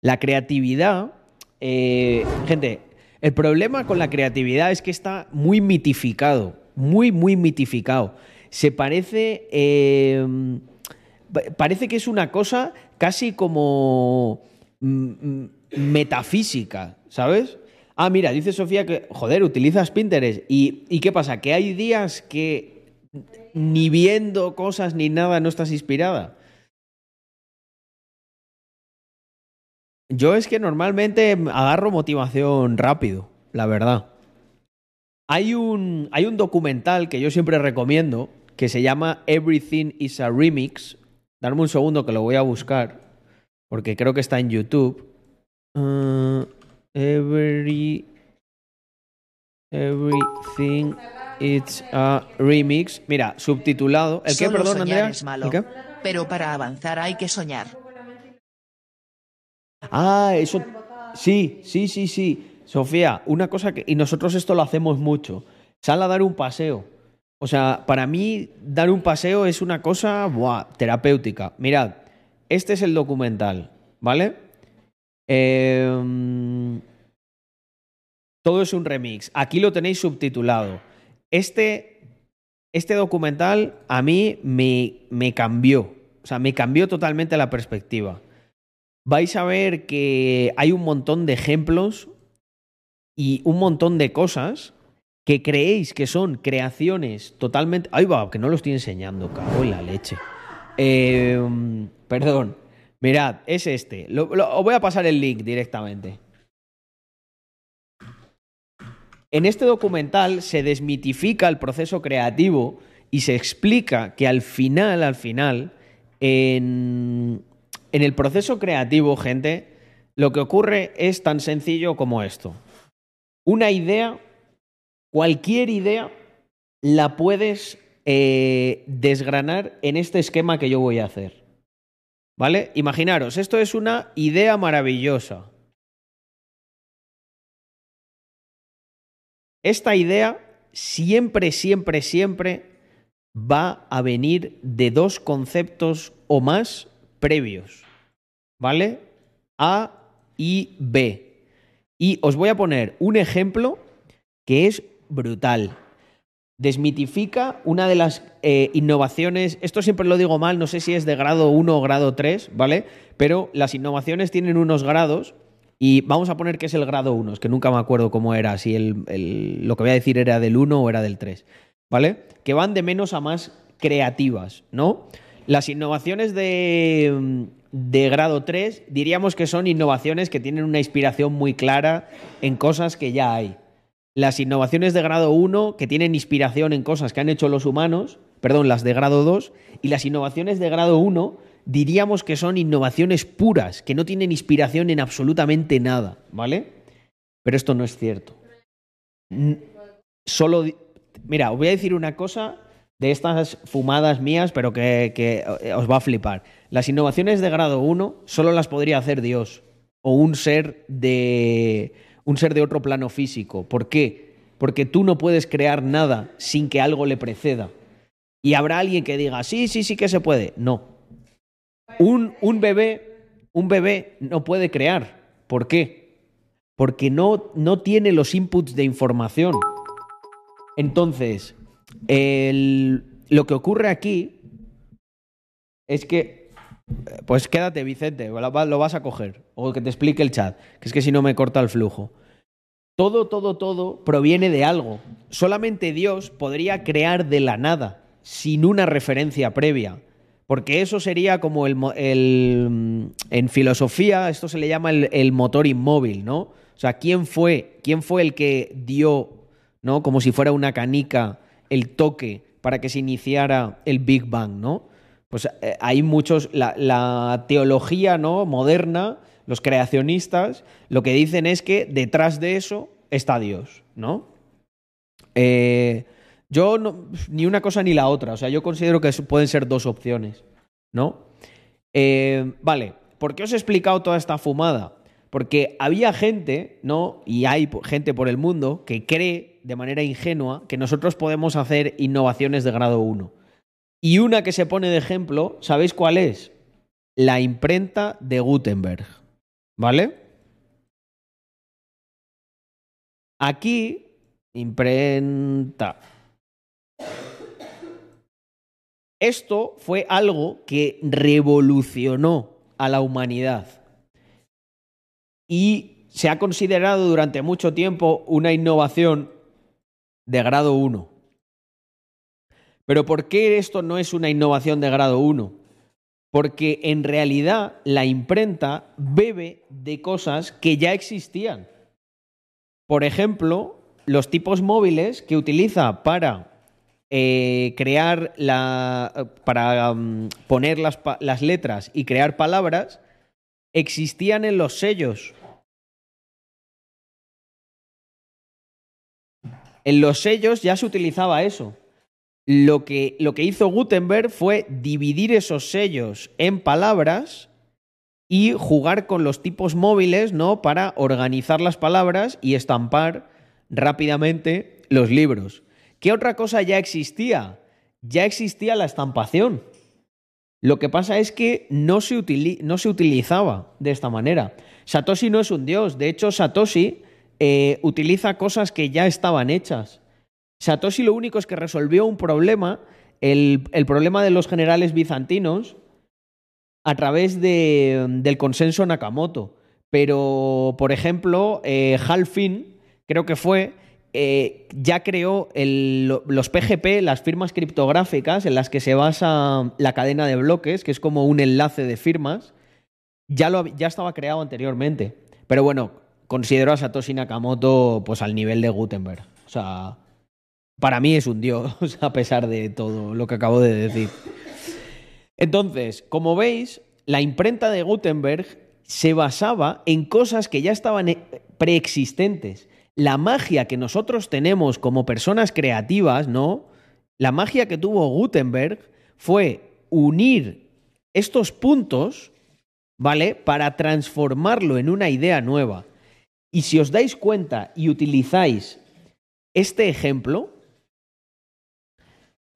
La creatividad, eh, gente, el problema con la creatividad es que está muy mitificado, muy, muy mitificado. Se parece, eh, parece que es una cosa casi como mm, mm, metafísica, ¿sabes? Ah, mira, dice Sofía que, joder, utilizas Pinterest. ¿Y, ¿Y qué pasa? Que hay días que ni viendo cosas ni nada no estás inspirada. Yo es que normalmente agarro motivación rápido, la verdad. Hay un, hay un documental que yo siempre recomiendo que se llama Everything is a Remix. Darme un segundo que lo voy a buscar, porque creo que está en YouTube. Uh, every, everything it's a Remix. Mira, subtitulado. ¿El qué, Solo perdón, soñar Andrea? es malo. ¿El qué? Pero para avanzar hay que soñar. Ah, eso. Sí, sí, sí, sí. Sofía, una cosa que. Y nosotros esto lo hacemos mucho. Sal a dar un paseo. O sea, para mí, dar un paseo es una cosa terapéutica. Mirad, este es el documental, ¿vale? Em, todo es un remix. Aquí lo tenéis subtitulado. Este, este documental a mí me, me cambió. O sea, me cambió totalmente la perspectiva vais a ver que hay un montón de ejemplos y un montón de cosas que creéis que son creaciones totalmente... Ay, va, que no lo estoy enseñando, cago en la leche. Eh, perdón. Mirad, es este. Os voy a pasar el link directamente. En este documental se desmitifica el proceso creativo y se explica que al final, al final, en el proceso creativo, gente, lo que ocurre es tan sencillo como esto. Una idea, cualquier idea, la puedes eh, desgranar en este esquema que yo voy a hacer. ¿Vale? Imaginaros, esto es una idea maravillosa. Esta idea siempre, siempre, siempre va a venir de dos conceptos o más previos. ¿Vale? A y B. Y os voy a poner un ejemplo que es brutal. Desmitifica una de las eh, innovaciones, esto siempre lo digo mal, no sé si es de grado 1 o grado 3, ¿vale? Pero las innovaciones tienen unos grados y vamos a poner que es el grado 1, es que nunca me acuerdo cómo era, si el, lo que voy a decir era del 1 o era del 3, ¿vale? Que van de menos a más creativas, ¿no? Las innovaciones de, de grado 3 diríamos que son innovaciones que tienen una inspiración muy clara en cosas que ya hay. Las innovaciones de grado 1 que tienen inspiración en cosas que han hecho los humanos, perdón, las de grado 2, y las innovaciones de grado 1 diríamos que son innovaciones puras, que no tienen inspiración en absolutamente nada, ¿vale? Pero esto no es cierto. Solo, mira, os voy a decir una cosa de estas fumadas mías, pero que, que, eh, os va a flipar. Las innovaciones de grado 1 solo las podría hacer Dios o un ser de un ser de otro plano físico. ¿Por qué? Porque tú no puedes crear nada sin que algo le preceda. Y habrá alguien que diga, sí, sí, sí que se puede. No. Un, un bebé, un bebé no puede crear. ¿Por qué? Porque no, no tiene los inputs de información. Entonces, el- lo que ocurre aquí es que, pues quédate, Vicente, lo va- lo vas a coger, o que te explique el chat, que es que si no me corta el flujo. Todo, todo, todo proviene de algo. Solamente Dios podría crear de la nada, sin una referencia previa. Porque eso sería como el, mo- el- mm, en filosofía, esto se le llama el, el motor inmóvil, ¿no? O sea, ¿quién fue, quién fue el que dio, ¿no? Como si fuera una canica, el toque para que se iniciara el Big Bang, ¿no? Pues eh, hay muchos, la, la teología, ¿no? Moderna, los creacionistas, lo que dicen es que detrás de eso está Dios, ¿no? Eh, yo ni una cosa ni la otra. O sea, yo considero que pueden ser dos opciones, ¿no? Eh, vale, ¿por qué os he explicado toda esta fumada? Porque había gente, ¿no? Y hay gente por el mundo que cree de manera ingenua que nosotros podemos hacer innovaciones de grado 1. Y una que se pone de ejemplo, ¿sabéis cuál es? La imprenta de Gutenberg. ¿Vale? Aquí, imprenta. Esto fue algo que revolucionó a la humanidad y se ha considerado durante mucho tiempo una innovación de grado 1. Pero ¿por qué esto no es una innovación de grado 1? Porque en realidad la imprenta bebe de cosas que ya existían. Por ejemplo, los tipos móviles que utiliza para eh, crear la. para um, poner las, las letras y crear palabras existían en los sellos. En los sellos ya se utilizaba eso. Lo que, lo que hizo Gutenberg fue dividir esos sellos en palabras y jugar con los tipos móviles, ¿no? Para organizar las palabras y estampar rápidamente los libros. ¿Qué otra cosa ya existía? Ya existía la estampación. Lo que pasa es que no se, no se utilizaba de esta manera. Satoshi no es un dios. De hecho, Satoshi eh, utiliza cosas que ya estaban hechas. Satoshi lo único es que resolvió un problema, el, problema de los generales bizantinos, a través de- del consenso Nakamoto. Pero, por ejemplo, eh, Halfin, creo que fue, eh, ya creó los PGP, las firmas criptográficas en las que se basa la cadena de bloques, que es como un enlace de firmas, ya, ya estaba creado anteriormente. Pero bueno, considero a Satoshi Nakamoto pues al nivel de Gutenberg. O sea, para mí es un dios, [LAUGHS] a pesar de todo lo que acabo de decir. Entonces, como veis, la imprenta de Gutenberg se basaba en cosas que ya estaban eh, preexistentes. La magia que nosotros tenemos como personas creativas, ¿no? La magia que tuvo Gutenberg fue unir estos puntos, ¿vale? Para transformarlo en una idea nueva. Y si os dais cuenta y utilizáis este ejemplo,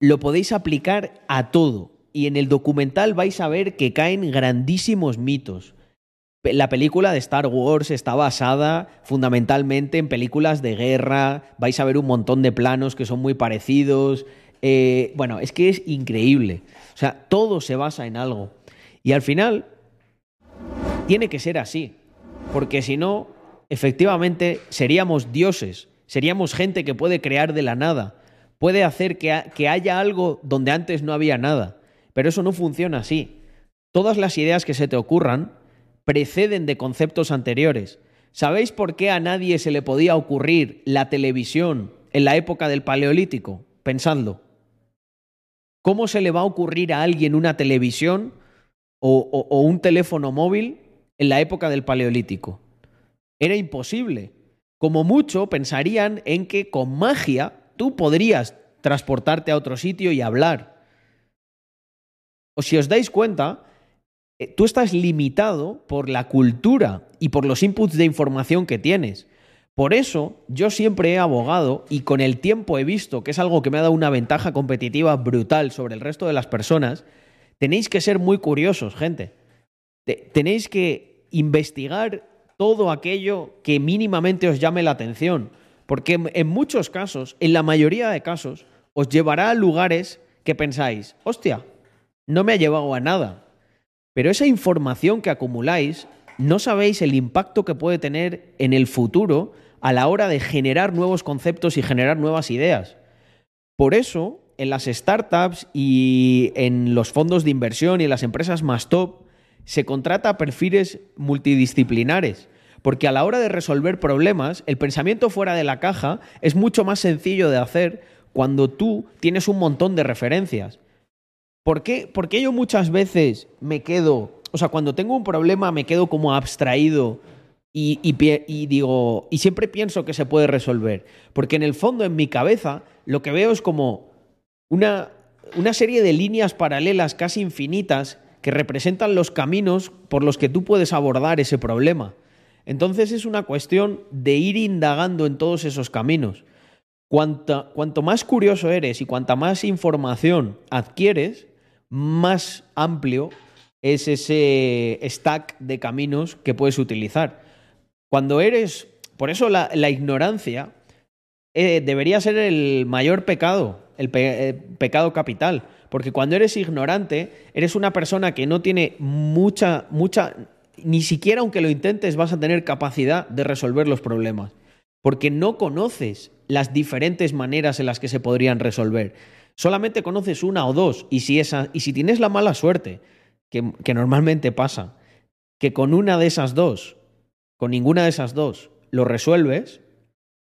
lo podéis aplicar a todo. Y en el documental vais a ver que caen grandísimos mitos. La película de Star Wars está basada fundamentalmente en películas de guerra. Vais a ver un montón de planos que son muy parecidos. Eh, bueno, es que es increíble. O sea, todo se basa en algo. Y al final, tiene que ser así. Porque si no, efectivamente, seríamos dioses. Seríamos gente que puede crear de la nada. Puede hacer que, ha- que haya algo donde antes no había nada. Pero eso no funciona así. Todas las ideas que se te ocurran preceden de conceptos anteriores. ¿Sabéis por qué a nadie se le podía ocurrir la televisión en la época del Paleolítico? Pensadlo. ¿Cómo se le va a ocurrir a alguien una televisión o un teléfono móvil en la época del Paleolítico. Era imposible. Como mucho pensarían en que con magia tú podrías transportarte a otro sitio y hablar. O si os dais cuenta, eh, tú estás limitado por la cultura y por los inputs de información que tienes. Por eso yo siempre he abogado y con el tiempo he visto que es algo que me ha dado una ventaja competitiva brutal sobre el resto de las personas. Tenéis que ser muy curiosos, gente. Te- tenéis que investigar todo aquello que mínimamente os llame la atención. Porque en- muchos casos, en la mayoría de casos, os llevará a lugares que pensáis, hostia, no me ha llevado a nada. Pero esa información que acumuláis, no sabéis el impacto que puede tener en el futuro a la hora de generar nuevos conceptos y generar nuevas ideas. Por eso, en las startups y en los fondos de inversión y en las empresas más top, se contrata perfiles multidisciplinares. Porque a la hora de resolver problemas, el pensamiento fuera de la caja es mucho más sencillo de hacer cuando tú tienes un montón de referencias. ¿Por qué? Porque yo muchas veces me quedo, o sea, cuando tengo un problema me quedo como abstraído y, digo, y siempre pienso que se puede resolver. Porque en el fondo, en mi cabeza, lo que veo es como una, una serie de líneas paralelas casi infinitas que representan los caminos por los que tú puedes abordar ese problema. Entonces es una cuestión de ir indagando en todos esos caminos. Cuanto más curioso eres y cuanta más información adquieres, más amplio es ese stack de caminos que puedes utilizar. Cuando eres, por eso la, ignorancia eh, debería ser el mayor pecado, el eh, pecado capital, porque cuando eres ignorante, eres una persona que no tiene mucha, mucha, ni siquiera aunque lo intentes vas a tener capacidad de resolver los problemas, porque no conoces las diferentes maneras en las que se podrían resolver. Solamente conoces una o dos, y si, esa, y si tienes la mala suerte, que, normalmente pasa, que con una de esas dos, con ninguna de esas dos, lo resuelves,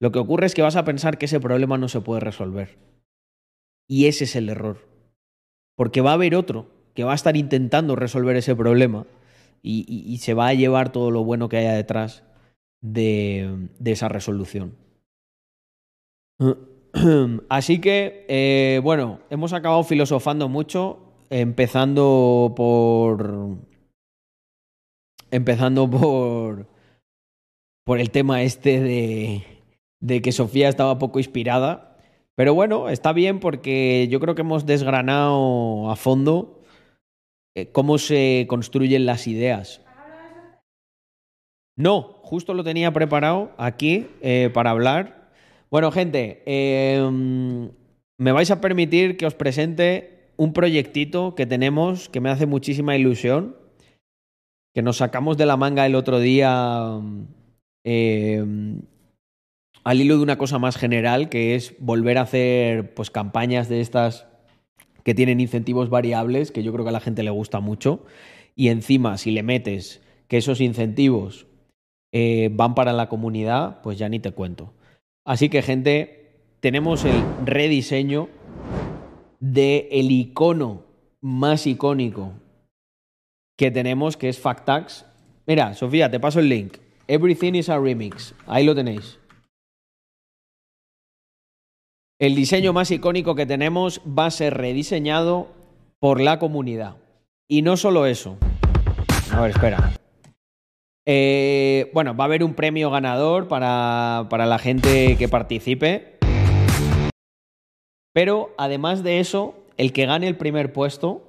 lo que ocurre es que vas a pensar que ese problema no se puede resolver. Y ese es el error. Porque va a haber otro que va a estar intentando resolver ese problema y, se va a llevar todo lo bueno que haya detrás de, esa resolución. [CLEARS THROAT] Así que, eh, bueno, hemos acabado filosofando mucho, empezando por... Empezando por... Por el tema este de, de que Sofía estaba poco inspirada. Pero bueno, está bien porque yo creo que hemos desgranado a fondo cómo se construyen las ideas. No, justo lo tenía preparado aquí eh, para hablar. Bueno, gente, eh, me vais a permitir que os presente un proyectito que tenemos que me hace muchísima ilusión, que nos sacamos de la manga el otro día eh, al hilo de una cosa más general, que es volver a hacer pues, campañas de estas que tienen incentivos variables, que yo creo que a la gente le gusta mucho, y encima si le metes que esos incentivos eh, van para la comunidad, pues ya ni te cuento. Así que, gente, tenemos el rediseño del el icono más icónico que tenemos, que es Factax. Mira, Sofía, te paso el link. Everything is a remix. Ahí lo tenéis. El diseño más icónico que tenemos va a ser rediseñado por la comunidad. Y no solo eso. A ver, espera. Eh, bueno, va a haber un premio ganador para, para la gente que participe. Pero además de eso, el que gane el primer puesto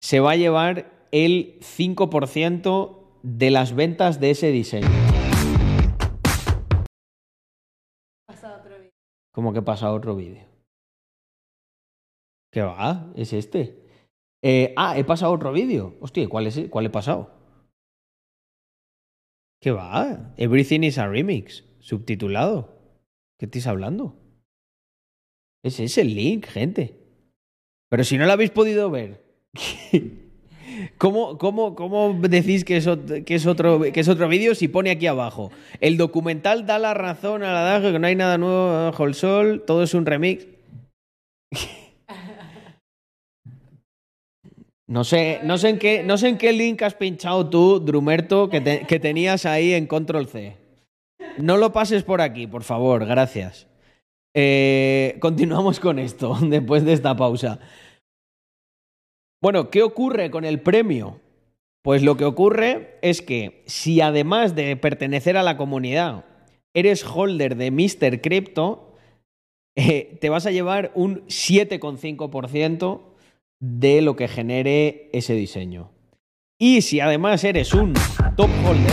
se va a llevar el 5% de las ventas de ese diseño. Como que pasa otro vídeo. ¿Qué va? ¿Es este? Eh, ah, he pasado otro vídeo. Hostia, ¿cuál, es, ¿cuál he pasado? ¿Qué va? Everything is a remix. Subtitulado. ¿Qué estáis hablando? Ese es el link, gente. Pero si no lo habéis podido ver. [LAUGHS] ¿Cómo, cómo, cómo decís que es, que es otro, que es otro vídeo si pone aquí abajo? El documental da la razón al adagio que no hay nada nuevo bajo el sol, todo es un remix. No sé, no sé en qué, no sé en qué link has pinchado tú, Drumerto, que, que tenías ahí en Control C. No lo pases por aquí, por favor, gracias. Eh, continuamos con esto, [LAUGHS] después de esta pausa. Bueno, ¿qué ocurre con el premio? Pues lo que ocurre es que si además de pertenecer a la comunidad eres holder de Mr. Crypto, eh, te vas a llevar un 7,5% de lo que genere ese diseño. Y si además eres un top holder,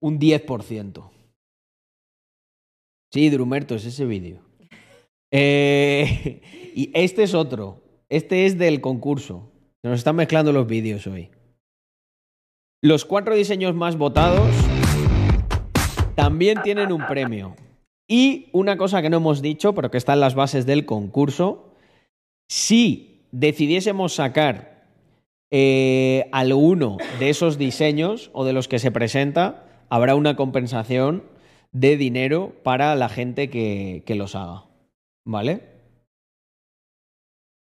un 10%. Sí, Drumerto, es ese vídeo. Eh, [LAUGHS] y este es otro. Este es del concurso. Se nos están mezclando los vídeos hoy. Los cuatro diseños más votados también tienen un premio. Y una cosa que no hemos dicho, pero que está en las bases del concurso, si decidiésemos sacar eh, alguno de esos diseños o de los que se presenta, habrá una compensación de dinero para la gente que, que los haga. ¿Vale?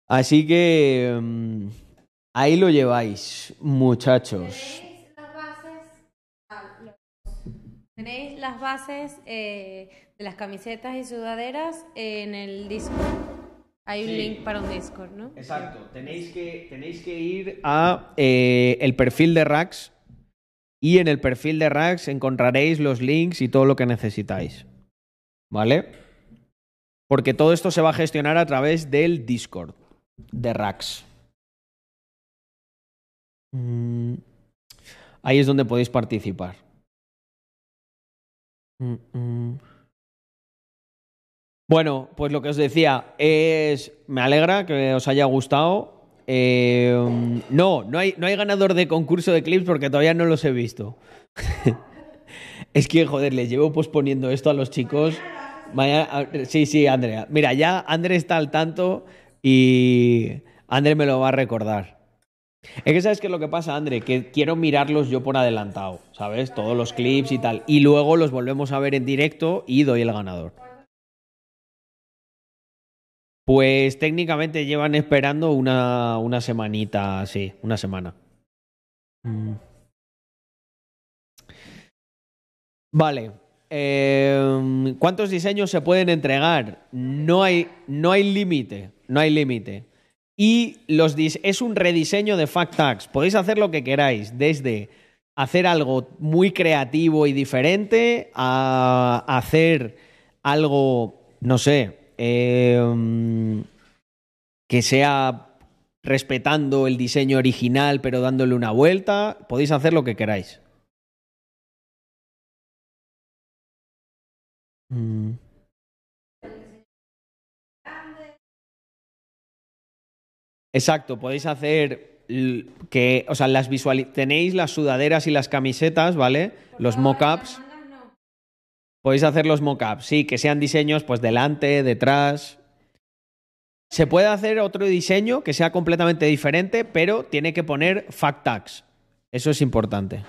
Así que mm, ahí lo lleváis, muchachos. Tenéis las bases, ah, los- tenéis las bases eh, de las camisetas y sudaderas en el Discord. Hay un Sí. link para un Discord, ¿no? Exacto. Tenéis que, tenéis que ir a eh, el perfil de Rax y en el perfil de Rax encontraréis los links y todo lo que necesitáis. ¿Vale? Porque todo esto se va a gestionar a través del Discord de Rax. Mm, Ahí es donde podéis participar. Mm, mm. Bueno, pues lo que os decía es. Me alegra que os haya gustado. Eh, no, no hay, no hay ganador de concurso de clips porque todavía no los he visto. [LAUGHS] es que, joder, les llevo posponiendo esto a los chicos. Mañana- sí, sí, Andrea. Mira, ya André está al tanto y André me lo va a recordar. Es que sabes qué es lo que pasa, André, que quiero mirarlos yo por adelantado, ¿sabes? Todos los clips y tal. Y luego los volvemos a ver en directo y doy el ganador. Pues técnicamente llevan esperando una, una semanita, sí, una semana. Mm. Vale. Eh, ¿Cuántos diseños se pueden entregar? No hay, no hay límite. No hay límite. Y los es un rediseño de Fact Tags. Podéis hacer lo que queráis, desde hacer algo muy creativo y diferente a hacer algo, no sé, eh, que sea respetando el diseño original pero dándole una vuelta. Podéis hacer lo que queráis. Mm. Exacto, podéis hacer que, o sea, las visuali tenéis las sudaderas y las camisetas, ¿vale? Los mockups. Podéis hacer los mockups, sí, que sean diseños pues delante, detrás. Se puede hacer otro diseño que sea completamente diferente, pero tiene que poner fact tags. Eso es importante.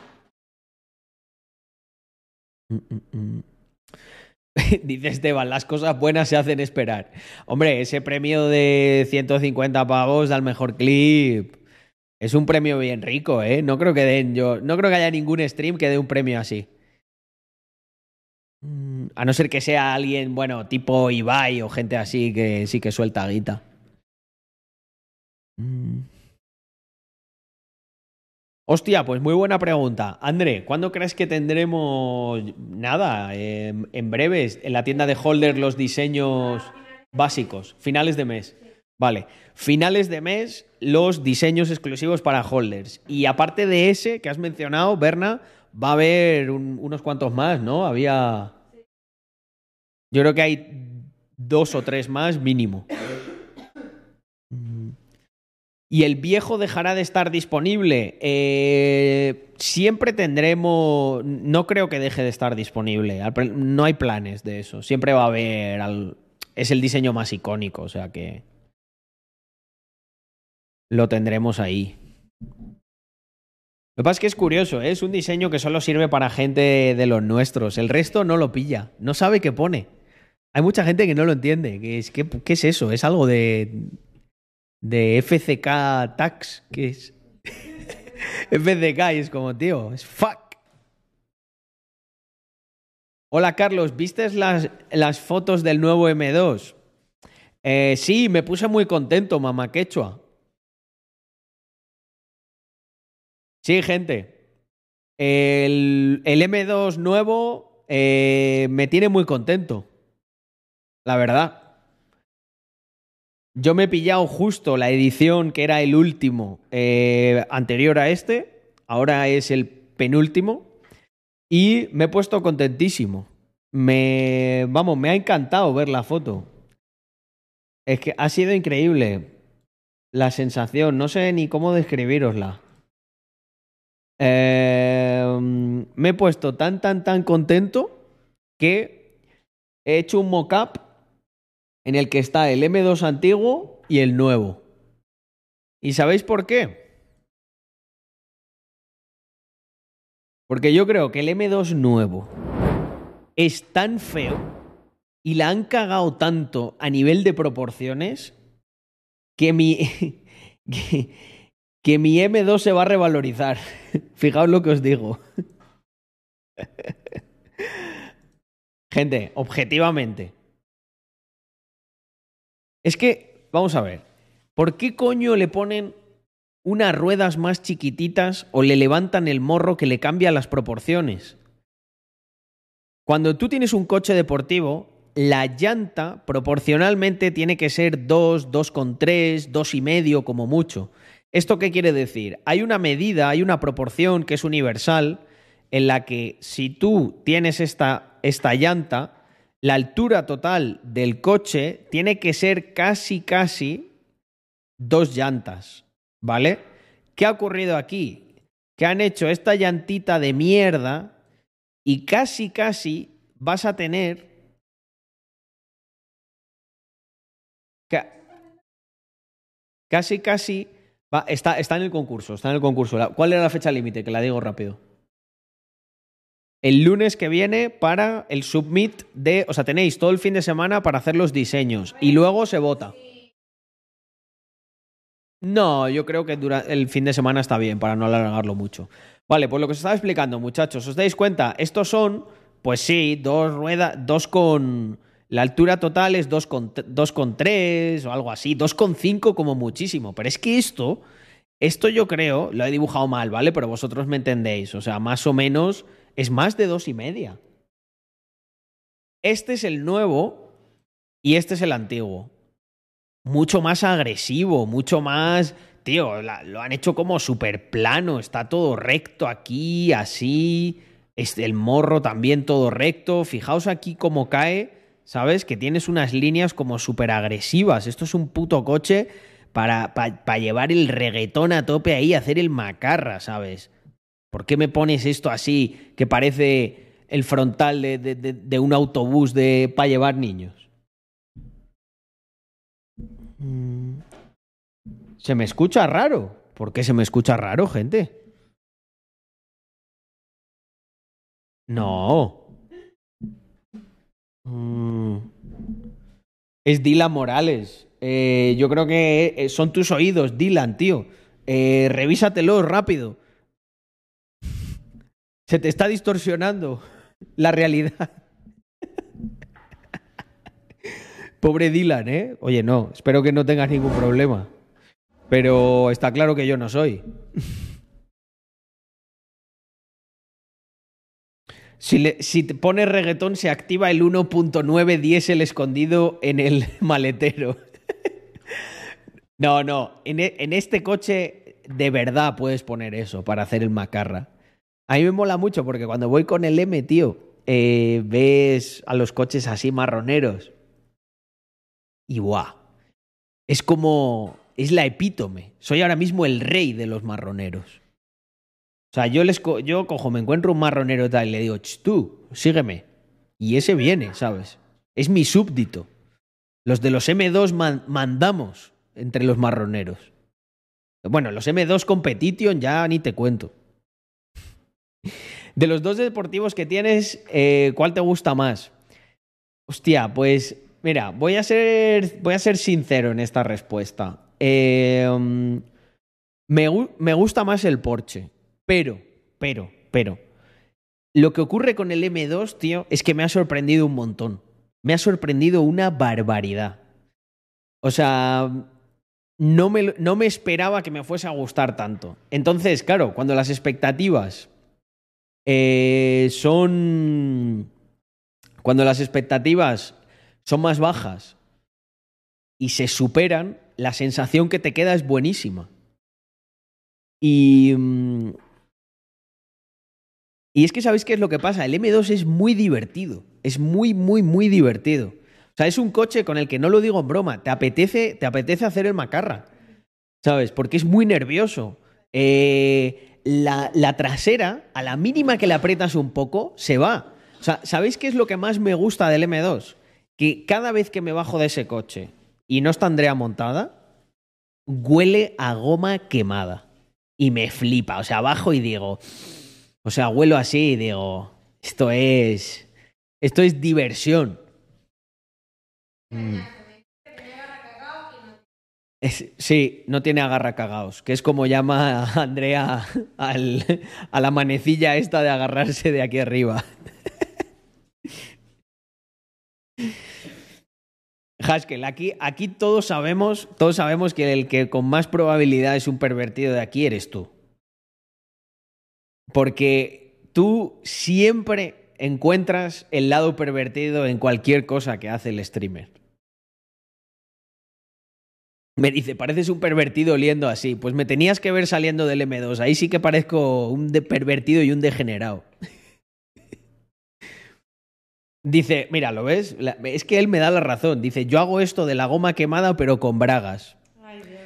Mm, mm. [LAUGHS] Dice Esteban, las cosas buenas se hacen esperar. Hombre, ese premio de 150 pavos al mejor clip es un premio bien rico, ¿eh? No creo que den yo, no creo que haya ningún stream que dé un premio así. Mm, A no ser que sea alguien, bueno, tipo Ibai o gente así que sí que suelta guita. Mm. Hostia, pues muy buena pregunta. André, ¿cuándo crees que tendremos nada? eh, en breves, en la tienda de Holder los diseños básicos, finales de mes. Vale, finales de mes los diseños exclusivos para holders. Y aparte de ese que has mencionado, Berna, va a haber un- unos cuantos más, ¿no? Había... Yo creo que hay dos o tres más mínimo. ¿Y el viejo dejará de estar disponible? Eh, siempre tendremos... No creo que deje de estar disponible. No hay planes de eso. Siempre va a haber... Es el diseño más icónico, o sea que... Lo tendremos ahí. Lo que pasa es que es curioso, ¿eh? es un diseño que solo sirve para gente de los nuestros. El resto no lo pilla. No sabe qué pone. Hay mucha gente que no lo entiende. Que es, ¿qué, ¿Qué es eso? ¿Es algo de, de FCK Tax? ¿Qué es? [LAUGHS] FCK y es como, tío, es fuck. Hola Carlos, ¿viste las, las fotos del nuevo M2? Eh, sí, me puse muy contento, mamá quechua. Sí, gente. El, el M2 nuevo eh, me tiene muy contento. La verdad. Yo me he pillado justo la edición que era el último eh, anterior a este. Ahora es el penúltimo. Y me he puesto contentísimo. Me. Vamos, me ha encantado ver la foto. Es que ha sido increíble la sensación. No sé ni cómo describirosla. Eh, me he puesto tan, tan, tan contento que he hecho un mock-up en el que está el M2 antiguo y el nuevo. ¿Y sabéis por qué? Porque yo creo que el M2 nuevo es tan feo y la han cagado tanto a nivel de proporciones que mi, [LAUGHS] que, mi M2 se va a revalorizar. [LAUGHS] Fijaos lo que os digo. [LAUGHS] Gente, objetivamente. Es que, vamos a ver, ¿por qué coño le ponen unas ruedas más chiquititas o le levantan el morro que le cambia las proporciones? Cuando tú tienes un coche deportivo, la llanta proporcionalmente tiene que ser 2, 2,3, 2,5 como mucho. ¿Esto qué quiere decir? Hay una medida, hay una proporción que es universal en la que si tú tienes esta, esta llanta, la altura total del coche tiene que ser casi, casi dos llantas, ¿vale? ¿Qué ha ocurrido aquí? Que han hecho esta llantita de mierda y casi, casi vas a tener... ca- Casi, casi... va- está, está en el concurso, está en el concurso. ¿Cuál era la fecha límite? Que la digo rápido. El lunes que viene para el submit de... O sea, tenéis todo el fin de semana para hacer los diseños y luego se vota. No, yo creo que el fin de semana está bien para no alargarlo mucho. Vale, pues lo que os estaba explicando, muchachos, ¿os dais cuenta? Estos son, pues sí, dos ruedas, dos con... La altura total es 2,3 o algo así, 2,5 como muchísimo. Pero es que esto, esto yo creo, lo he dibujado mal, ¿vale? Pero vosotros me entendéis. O sea, más o menos es más de dos y media. Este es el nuevo y este es el antiguo. Mucho más agresivo, mucho más... Tío, lo han hecho como súper plano, está todo recto aquí, así. Este, el morro también todo recto. Fijaos aquí cómo cae, ¿sabes? Que tienes unas líneas como súper agresivas. Esto es un puto coche para, para llevar el reggaetón a tope ahí, hacer el macarra, ¿sabes? ¿Por qué me pones esto así que parece el frontal de, de- de- de un autobús de para llevar niños? Mm. Se me escucha raro. ¿Por qué se me escucha raro, gente? No. Mm. Es Dylan Morales. Eh, yo creo que eh, son tus oídos, Dylan, tío. Eh, revísatelo rápido. Se te está distorsionando la realidad. Pobre Dylan, ¿eh? Oye, no, espero que no tengas ningún problema. Pero está claro que yo no soy. Si, le- si te pones reggaetón, se activa el 1.9 diésel escondido en el [LAUGHS] maletero. No, no. En, e- en este coche de verdad puedes poner eso para hacer el macarra. A mí me mola mucho porque cuando voy con el M, tío, eh, ves a los coches así marroneros. Y guau. Es como. Es la epítome. Soy ahora mismo el rey de los marroneros. O sea, yo, les co- yo cojo, me encuentro un marronero tal y le digo, "Ch, tú, sígueme. Y ese viene, ¿sabes? Es mi súbdito. Los de los M2 man- mandamos entre los marroneros. Bueno, los M2 Competition ya ni te cuento. De los dos deportivos que tienes, eh, ¿cuál te gusta más? Hostia, pues mira, voy a ser, voy a ser sincero en esta respuesta. Mm, me, me gusta más el Porsche, pero, pero, pero. Lo que ocurre con el M2, tío, es que me ha sorprendido un montón. Me ha sorprendido una barbaridad. O sea, no me, no me esperaba que me fuese a gustar tanto. Entonces, claro, cuando las expectativas eh, son. Cuando las expectativas son más bajas y se superan, la sensación que te queda es buenísima. Y. mm, Y es que sabéis qué es lo que pasa. El M2 es muy divertido. Es muy, muy, muy divertido. O sea, es un coche con el que no lo digo en broma. Te apetece, te apetece hacer el macarra. ¿Sabes? Porque es muy nervioso. Eh, la, trasera, a la mínima que le aprietas un poco, se va. O sea, ¿sabéis qué es lo que más me gusta del M2? Que cada vez que me bajo de ese coche y no está Andrea montada, huele a goma quemada. Y me flipa. O sea, bajo y digo. O sea, huelo así y digo. Esto es. Esto es diversión. Sí, no tiene agarra cagaos, que es como llama Andrea al- a la manecilla esta de agarrarse de aquí arriba. Haskell, aquí, aquí todos sabemos, todos sabemos que el que con más probabilidad es un pervertido de aquí eres tú. Porque tú siempre encuentras el lado pervertido en cualquier cosa que hace el streamer. Me dice, pareces un pervertido oliendo así. Pues me tenías que ver saliendo del M2. Ahí sí que parezco un de pervertido y un degenerado. [LAUGHS] Dice, mira, ¿lo ves? La- es que él me da la razón. Dice, yo hago esto de la goma quemada pero con bragas. Ay, Dios.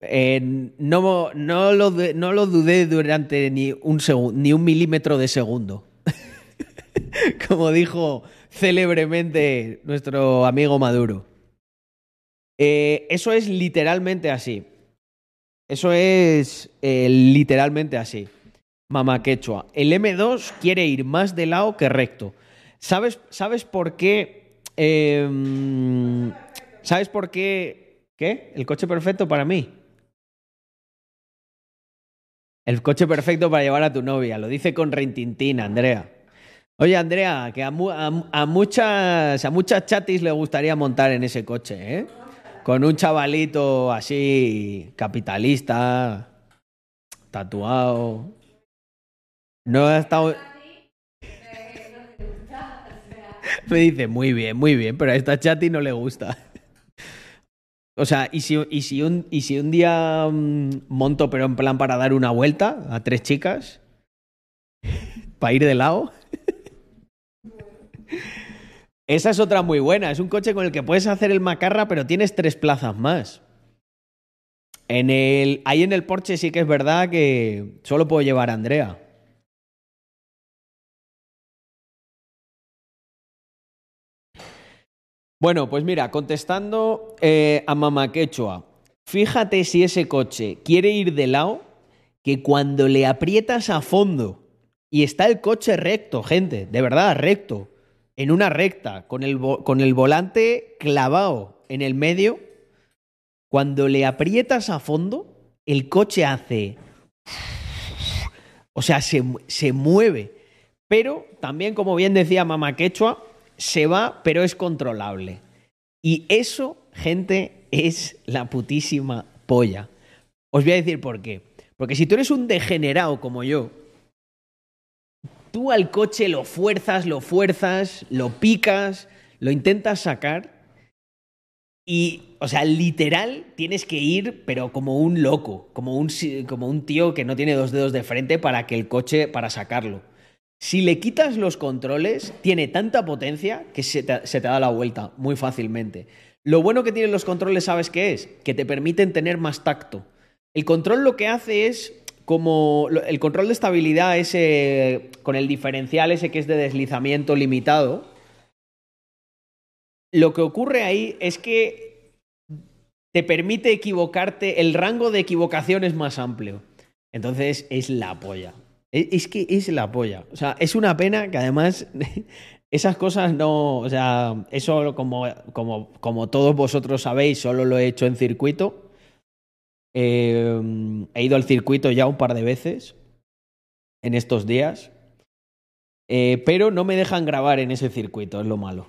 Eh, no, no, lo, no lo dudé durante ni un, ni un milímetro de segundo. [LAUGHS] Como dijo célebremente nuestro amigo Maduro. Eh, eso es literalmente así. Eso es eh, literalmente así. Mamá quechua. El M2 quiere ir más de lado que recto. ¿Sabes, ¿sabes por qué? Em, ¿Sabes por qué? ¿Qué? El coche perfecto para mí. El coche perfecto para llevar a tu novia. Lo dice con rintintín, Andrea. Oye, Andrea, que a- a muchas, a muchas chatis le gustaría montar en ese coche, ¿eh? Con un chavalito así, capitalista, tatuado. No ha estado. [LAUGHS] Me dice, muy bien, muy bien, pero a esta chati no le gusta. O sea, ¿y si, y si, un, y si un día mm, monto, pero en plan para dar una vuelta a tres chicas? [LAUGHS] ¿Para ir de lado? Esa es otra muy buena. Es un coche con el que puedes hacer el macarra, pero tienes tres plazas más. En el, ahí en el Porsche sí que es verdad que solo puedo llevar a Andrea. Bueno, pues mira, contestando eh, a Mama Quechua, fíjate si ese coche quiere ir de lado, que cuando le aprietas a fondo y está el coche recto, gente, de verdad, recto, en una recta, con el, con el volante clavado en el medio, cuando le aprietas a fondo, el coche hace... O sea, se, se mueve. Pero también, como bien decía Mama Quechua, se va, pero es controlable. Y eso, gente, es la putísima polla. Os voy a decir por qué. Porque si tú eres un degenerado como yo, tú al coche lo fuerzas, lo fuerzas, lo picas, lo intentas sacar y, o sea, literal tienes que ir, pero como un loco, como un, como un tío que no tiene dos dedos de frente para que el coche, para sacarlo. Si le quitas los controles, tiene tanta potencia que se te, se te da la vuelta muy fácilmente. Lo bueno que tienen los controles, ¿sabes qué es? Que te permiten tener más tacto. El control lo que hace es como el control de estabilidad ese con el diferencial ese que es de deslizamiento limitado. Lo que ocurre ahí es que te permite equivocarte, el rango de equivocación es más amplio. Entonces es la polla. Es es que es la polla. O sea, es una pena que además [LAUGHS] esas cosas no, o sea, eso como, como, como todos vosotros sabéis, solo lo he hecho en circuito. Eh, he ido al circuito ya un par de veces en estos días, eh, pero no me dejan grabar en ese circuito, es lo malo.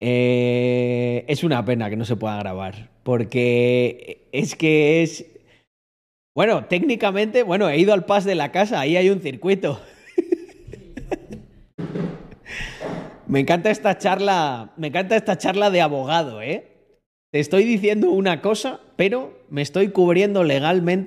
Eh, es una pena que no se pueda grabar, porque es que es... Bueno, técnicamente, bueno, he ido al pas de la casa, ahí hay un circuito. [LAUGHS] me encanta esta charla, me encanta esta charla de abogado, ¿eh? Te estoy diciendo una cosa, pero me estoy cubriendo legalmente